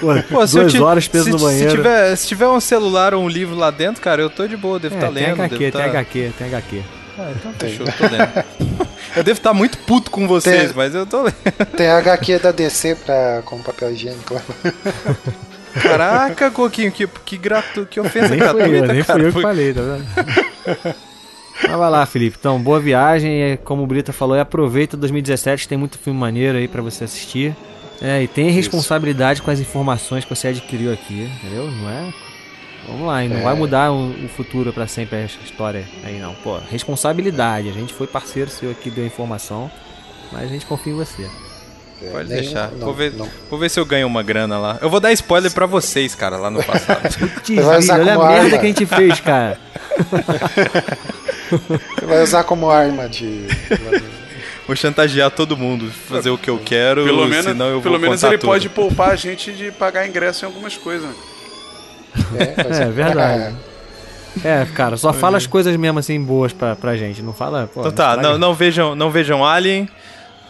Pô, Pô, se eu duas horas preso se, no se banheiro. tiver, se tiver um celular ou um livro lá dentro, cara, eu tô de boa, devo É, estar tem lendo. HQ, devo tem tá... HQ, tem HQ. Ah, então fechou, tô lendo. Eu devo estar muito puto com vocês, Tem- mas eu tô lendo. Tem HQ da DC pra, com papel higiênico. Caraca, Coquinho, que, que, gratu... que ofensa Nem fui eu, gratuita, nem cara. fui eu que Foi- falei, tá vendo? Mas vai lá, Felipe. Então, boa viagem. e, Como o Brita falou, e aproveita 2017, tem muito filme maneiro aí pra você assistir. É, e tenha responsabilidade com as informações que você adquiriu aqui, entendeu? Não é? Vamos lá, e não É. vai mudar o, o futuro pra sempre essa história aí não. Pô, responsabilidade. A gente foi parceiro seu aqui, deu informação, mas a gente confia em você. Pode Nem- deixar. não, vou, ver, não. vou ver se eu ganho uma grana lá. Eu vou dar spoiler pra vocês, cara, lá no passado. Olha a merda arma. que a gente fez, cara. Você vai usar como arma de. vou chantagear todo mundo, fazer o que eu quero, Pelo menos, senão eu pelo menos ele tudo. pode poupar a gente de pagar ingresso em algumas coisas. É, É verdade. É, cara, só fala as coisas mesmo assim boas pra, pra gente. Não fala. Pô, Então tá, não, não vejam, não vejam Alien,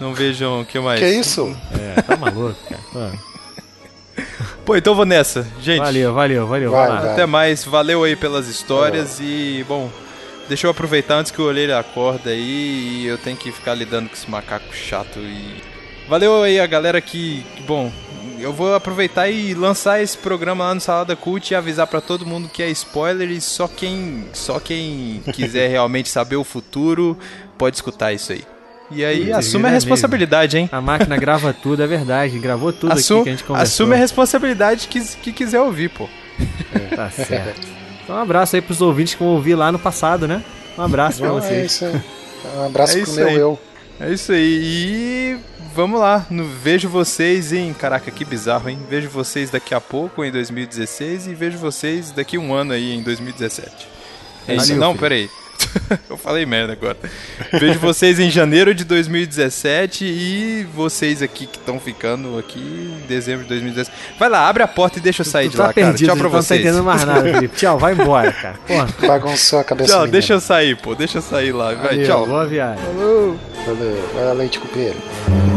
não vejam o que mais. Que isso? É, tá maluco, cara. Pô, Pô, então eu vou nessa, gente. Valeu, valeu, valeu. Vai, Vai. Até mais, valeu aí pelas histórias e, bom, deixa eu aproveitar antes que o olheiro acorda aí e eu tenho que ficar lidando com esse macaco chato e... Valeu aí a galera que, que, bom, eu vou aproveitar e lançar esse programa lá no Salada Cult e avisar pra todo mundo que é spoiler e só quem, só quem quiser realmente saber o futuro pode escutar isso aí. E aí, Ih, assume a responsabilidade, hein? A máquina grava tudo, é verdade. Gravou tudo aqui Assu- que a gente conversou. assume a responsabilidade que, que quiser ouvir, pô. Tá certo. Então um abraço aí pros ouvintes que vão ouvir lá no passado, né? Um abraço pra Não, é vocês. isso aí. Um abraço É pro meu aí. eu. É isso aí. E vamos lá. No, vejo vocês em. Caraca, que bizarro, hein? Vejo vocês daqui a pouco, em 2016, e vejo vocês daqui a um ano aí, em 2017. É isso. Não, filho. peraí. Eu falei merda agora. Vejo vocês em janeiro de 2017 e vocês aqui que estão ficando aqui em dezembro de 2017. Vai lá, abre a porta e deixa eu sair Tu de tá lá, cara. perdido, Tchau pra tu não tá vocês. entendendo mais nada, Felipe. Tchau, vai embora, cara. Porra, Bagunçou a cabeça Tchau, menina. deixa eu sair, pô. Deixa eu sair lá. Vai, valeu, tchau. Boa viagem. Valeu. Vai lá, leite pera.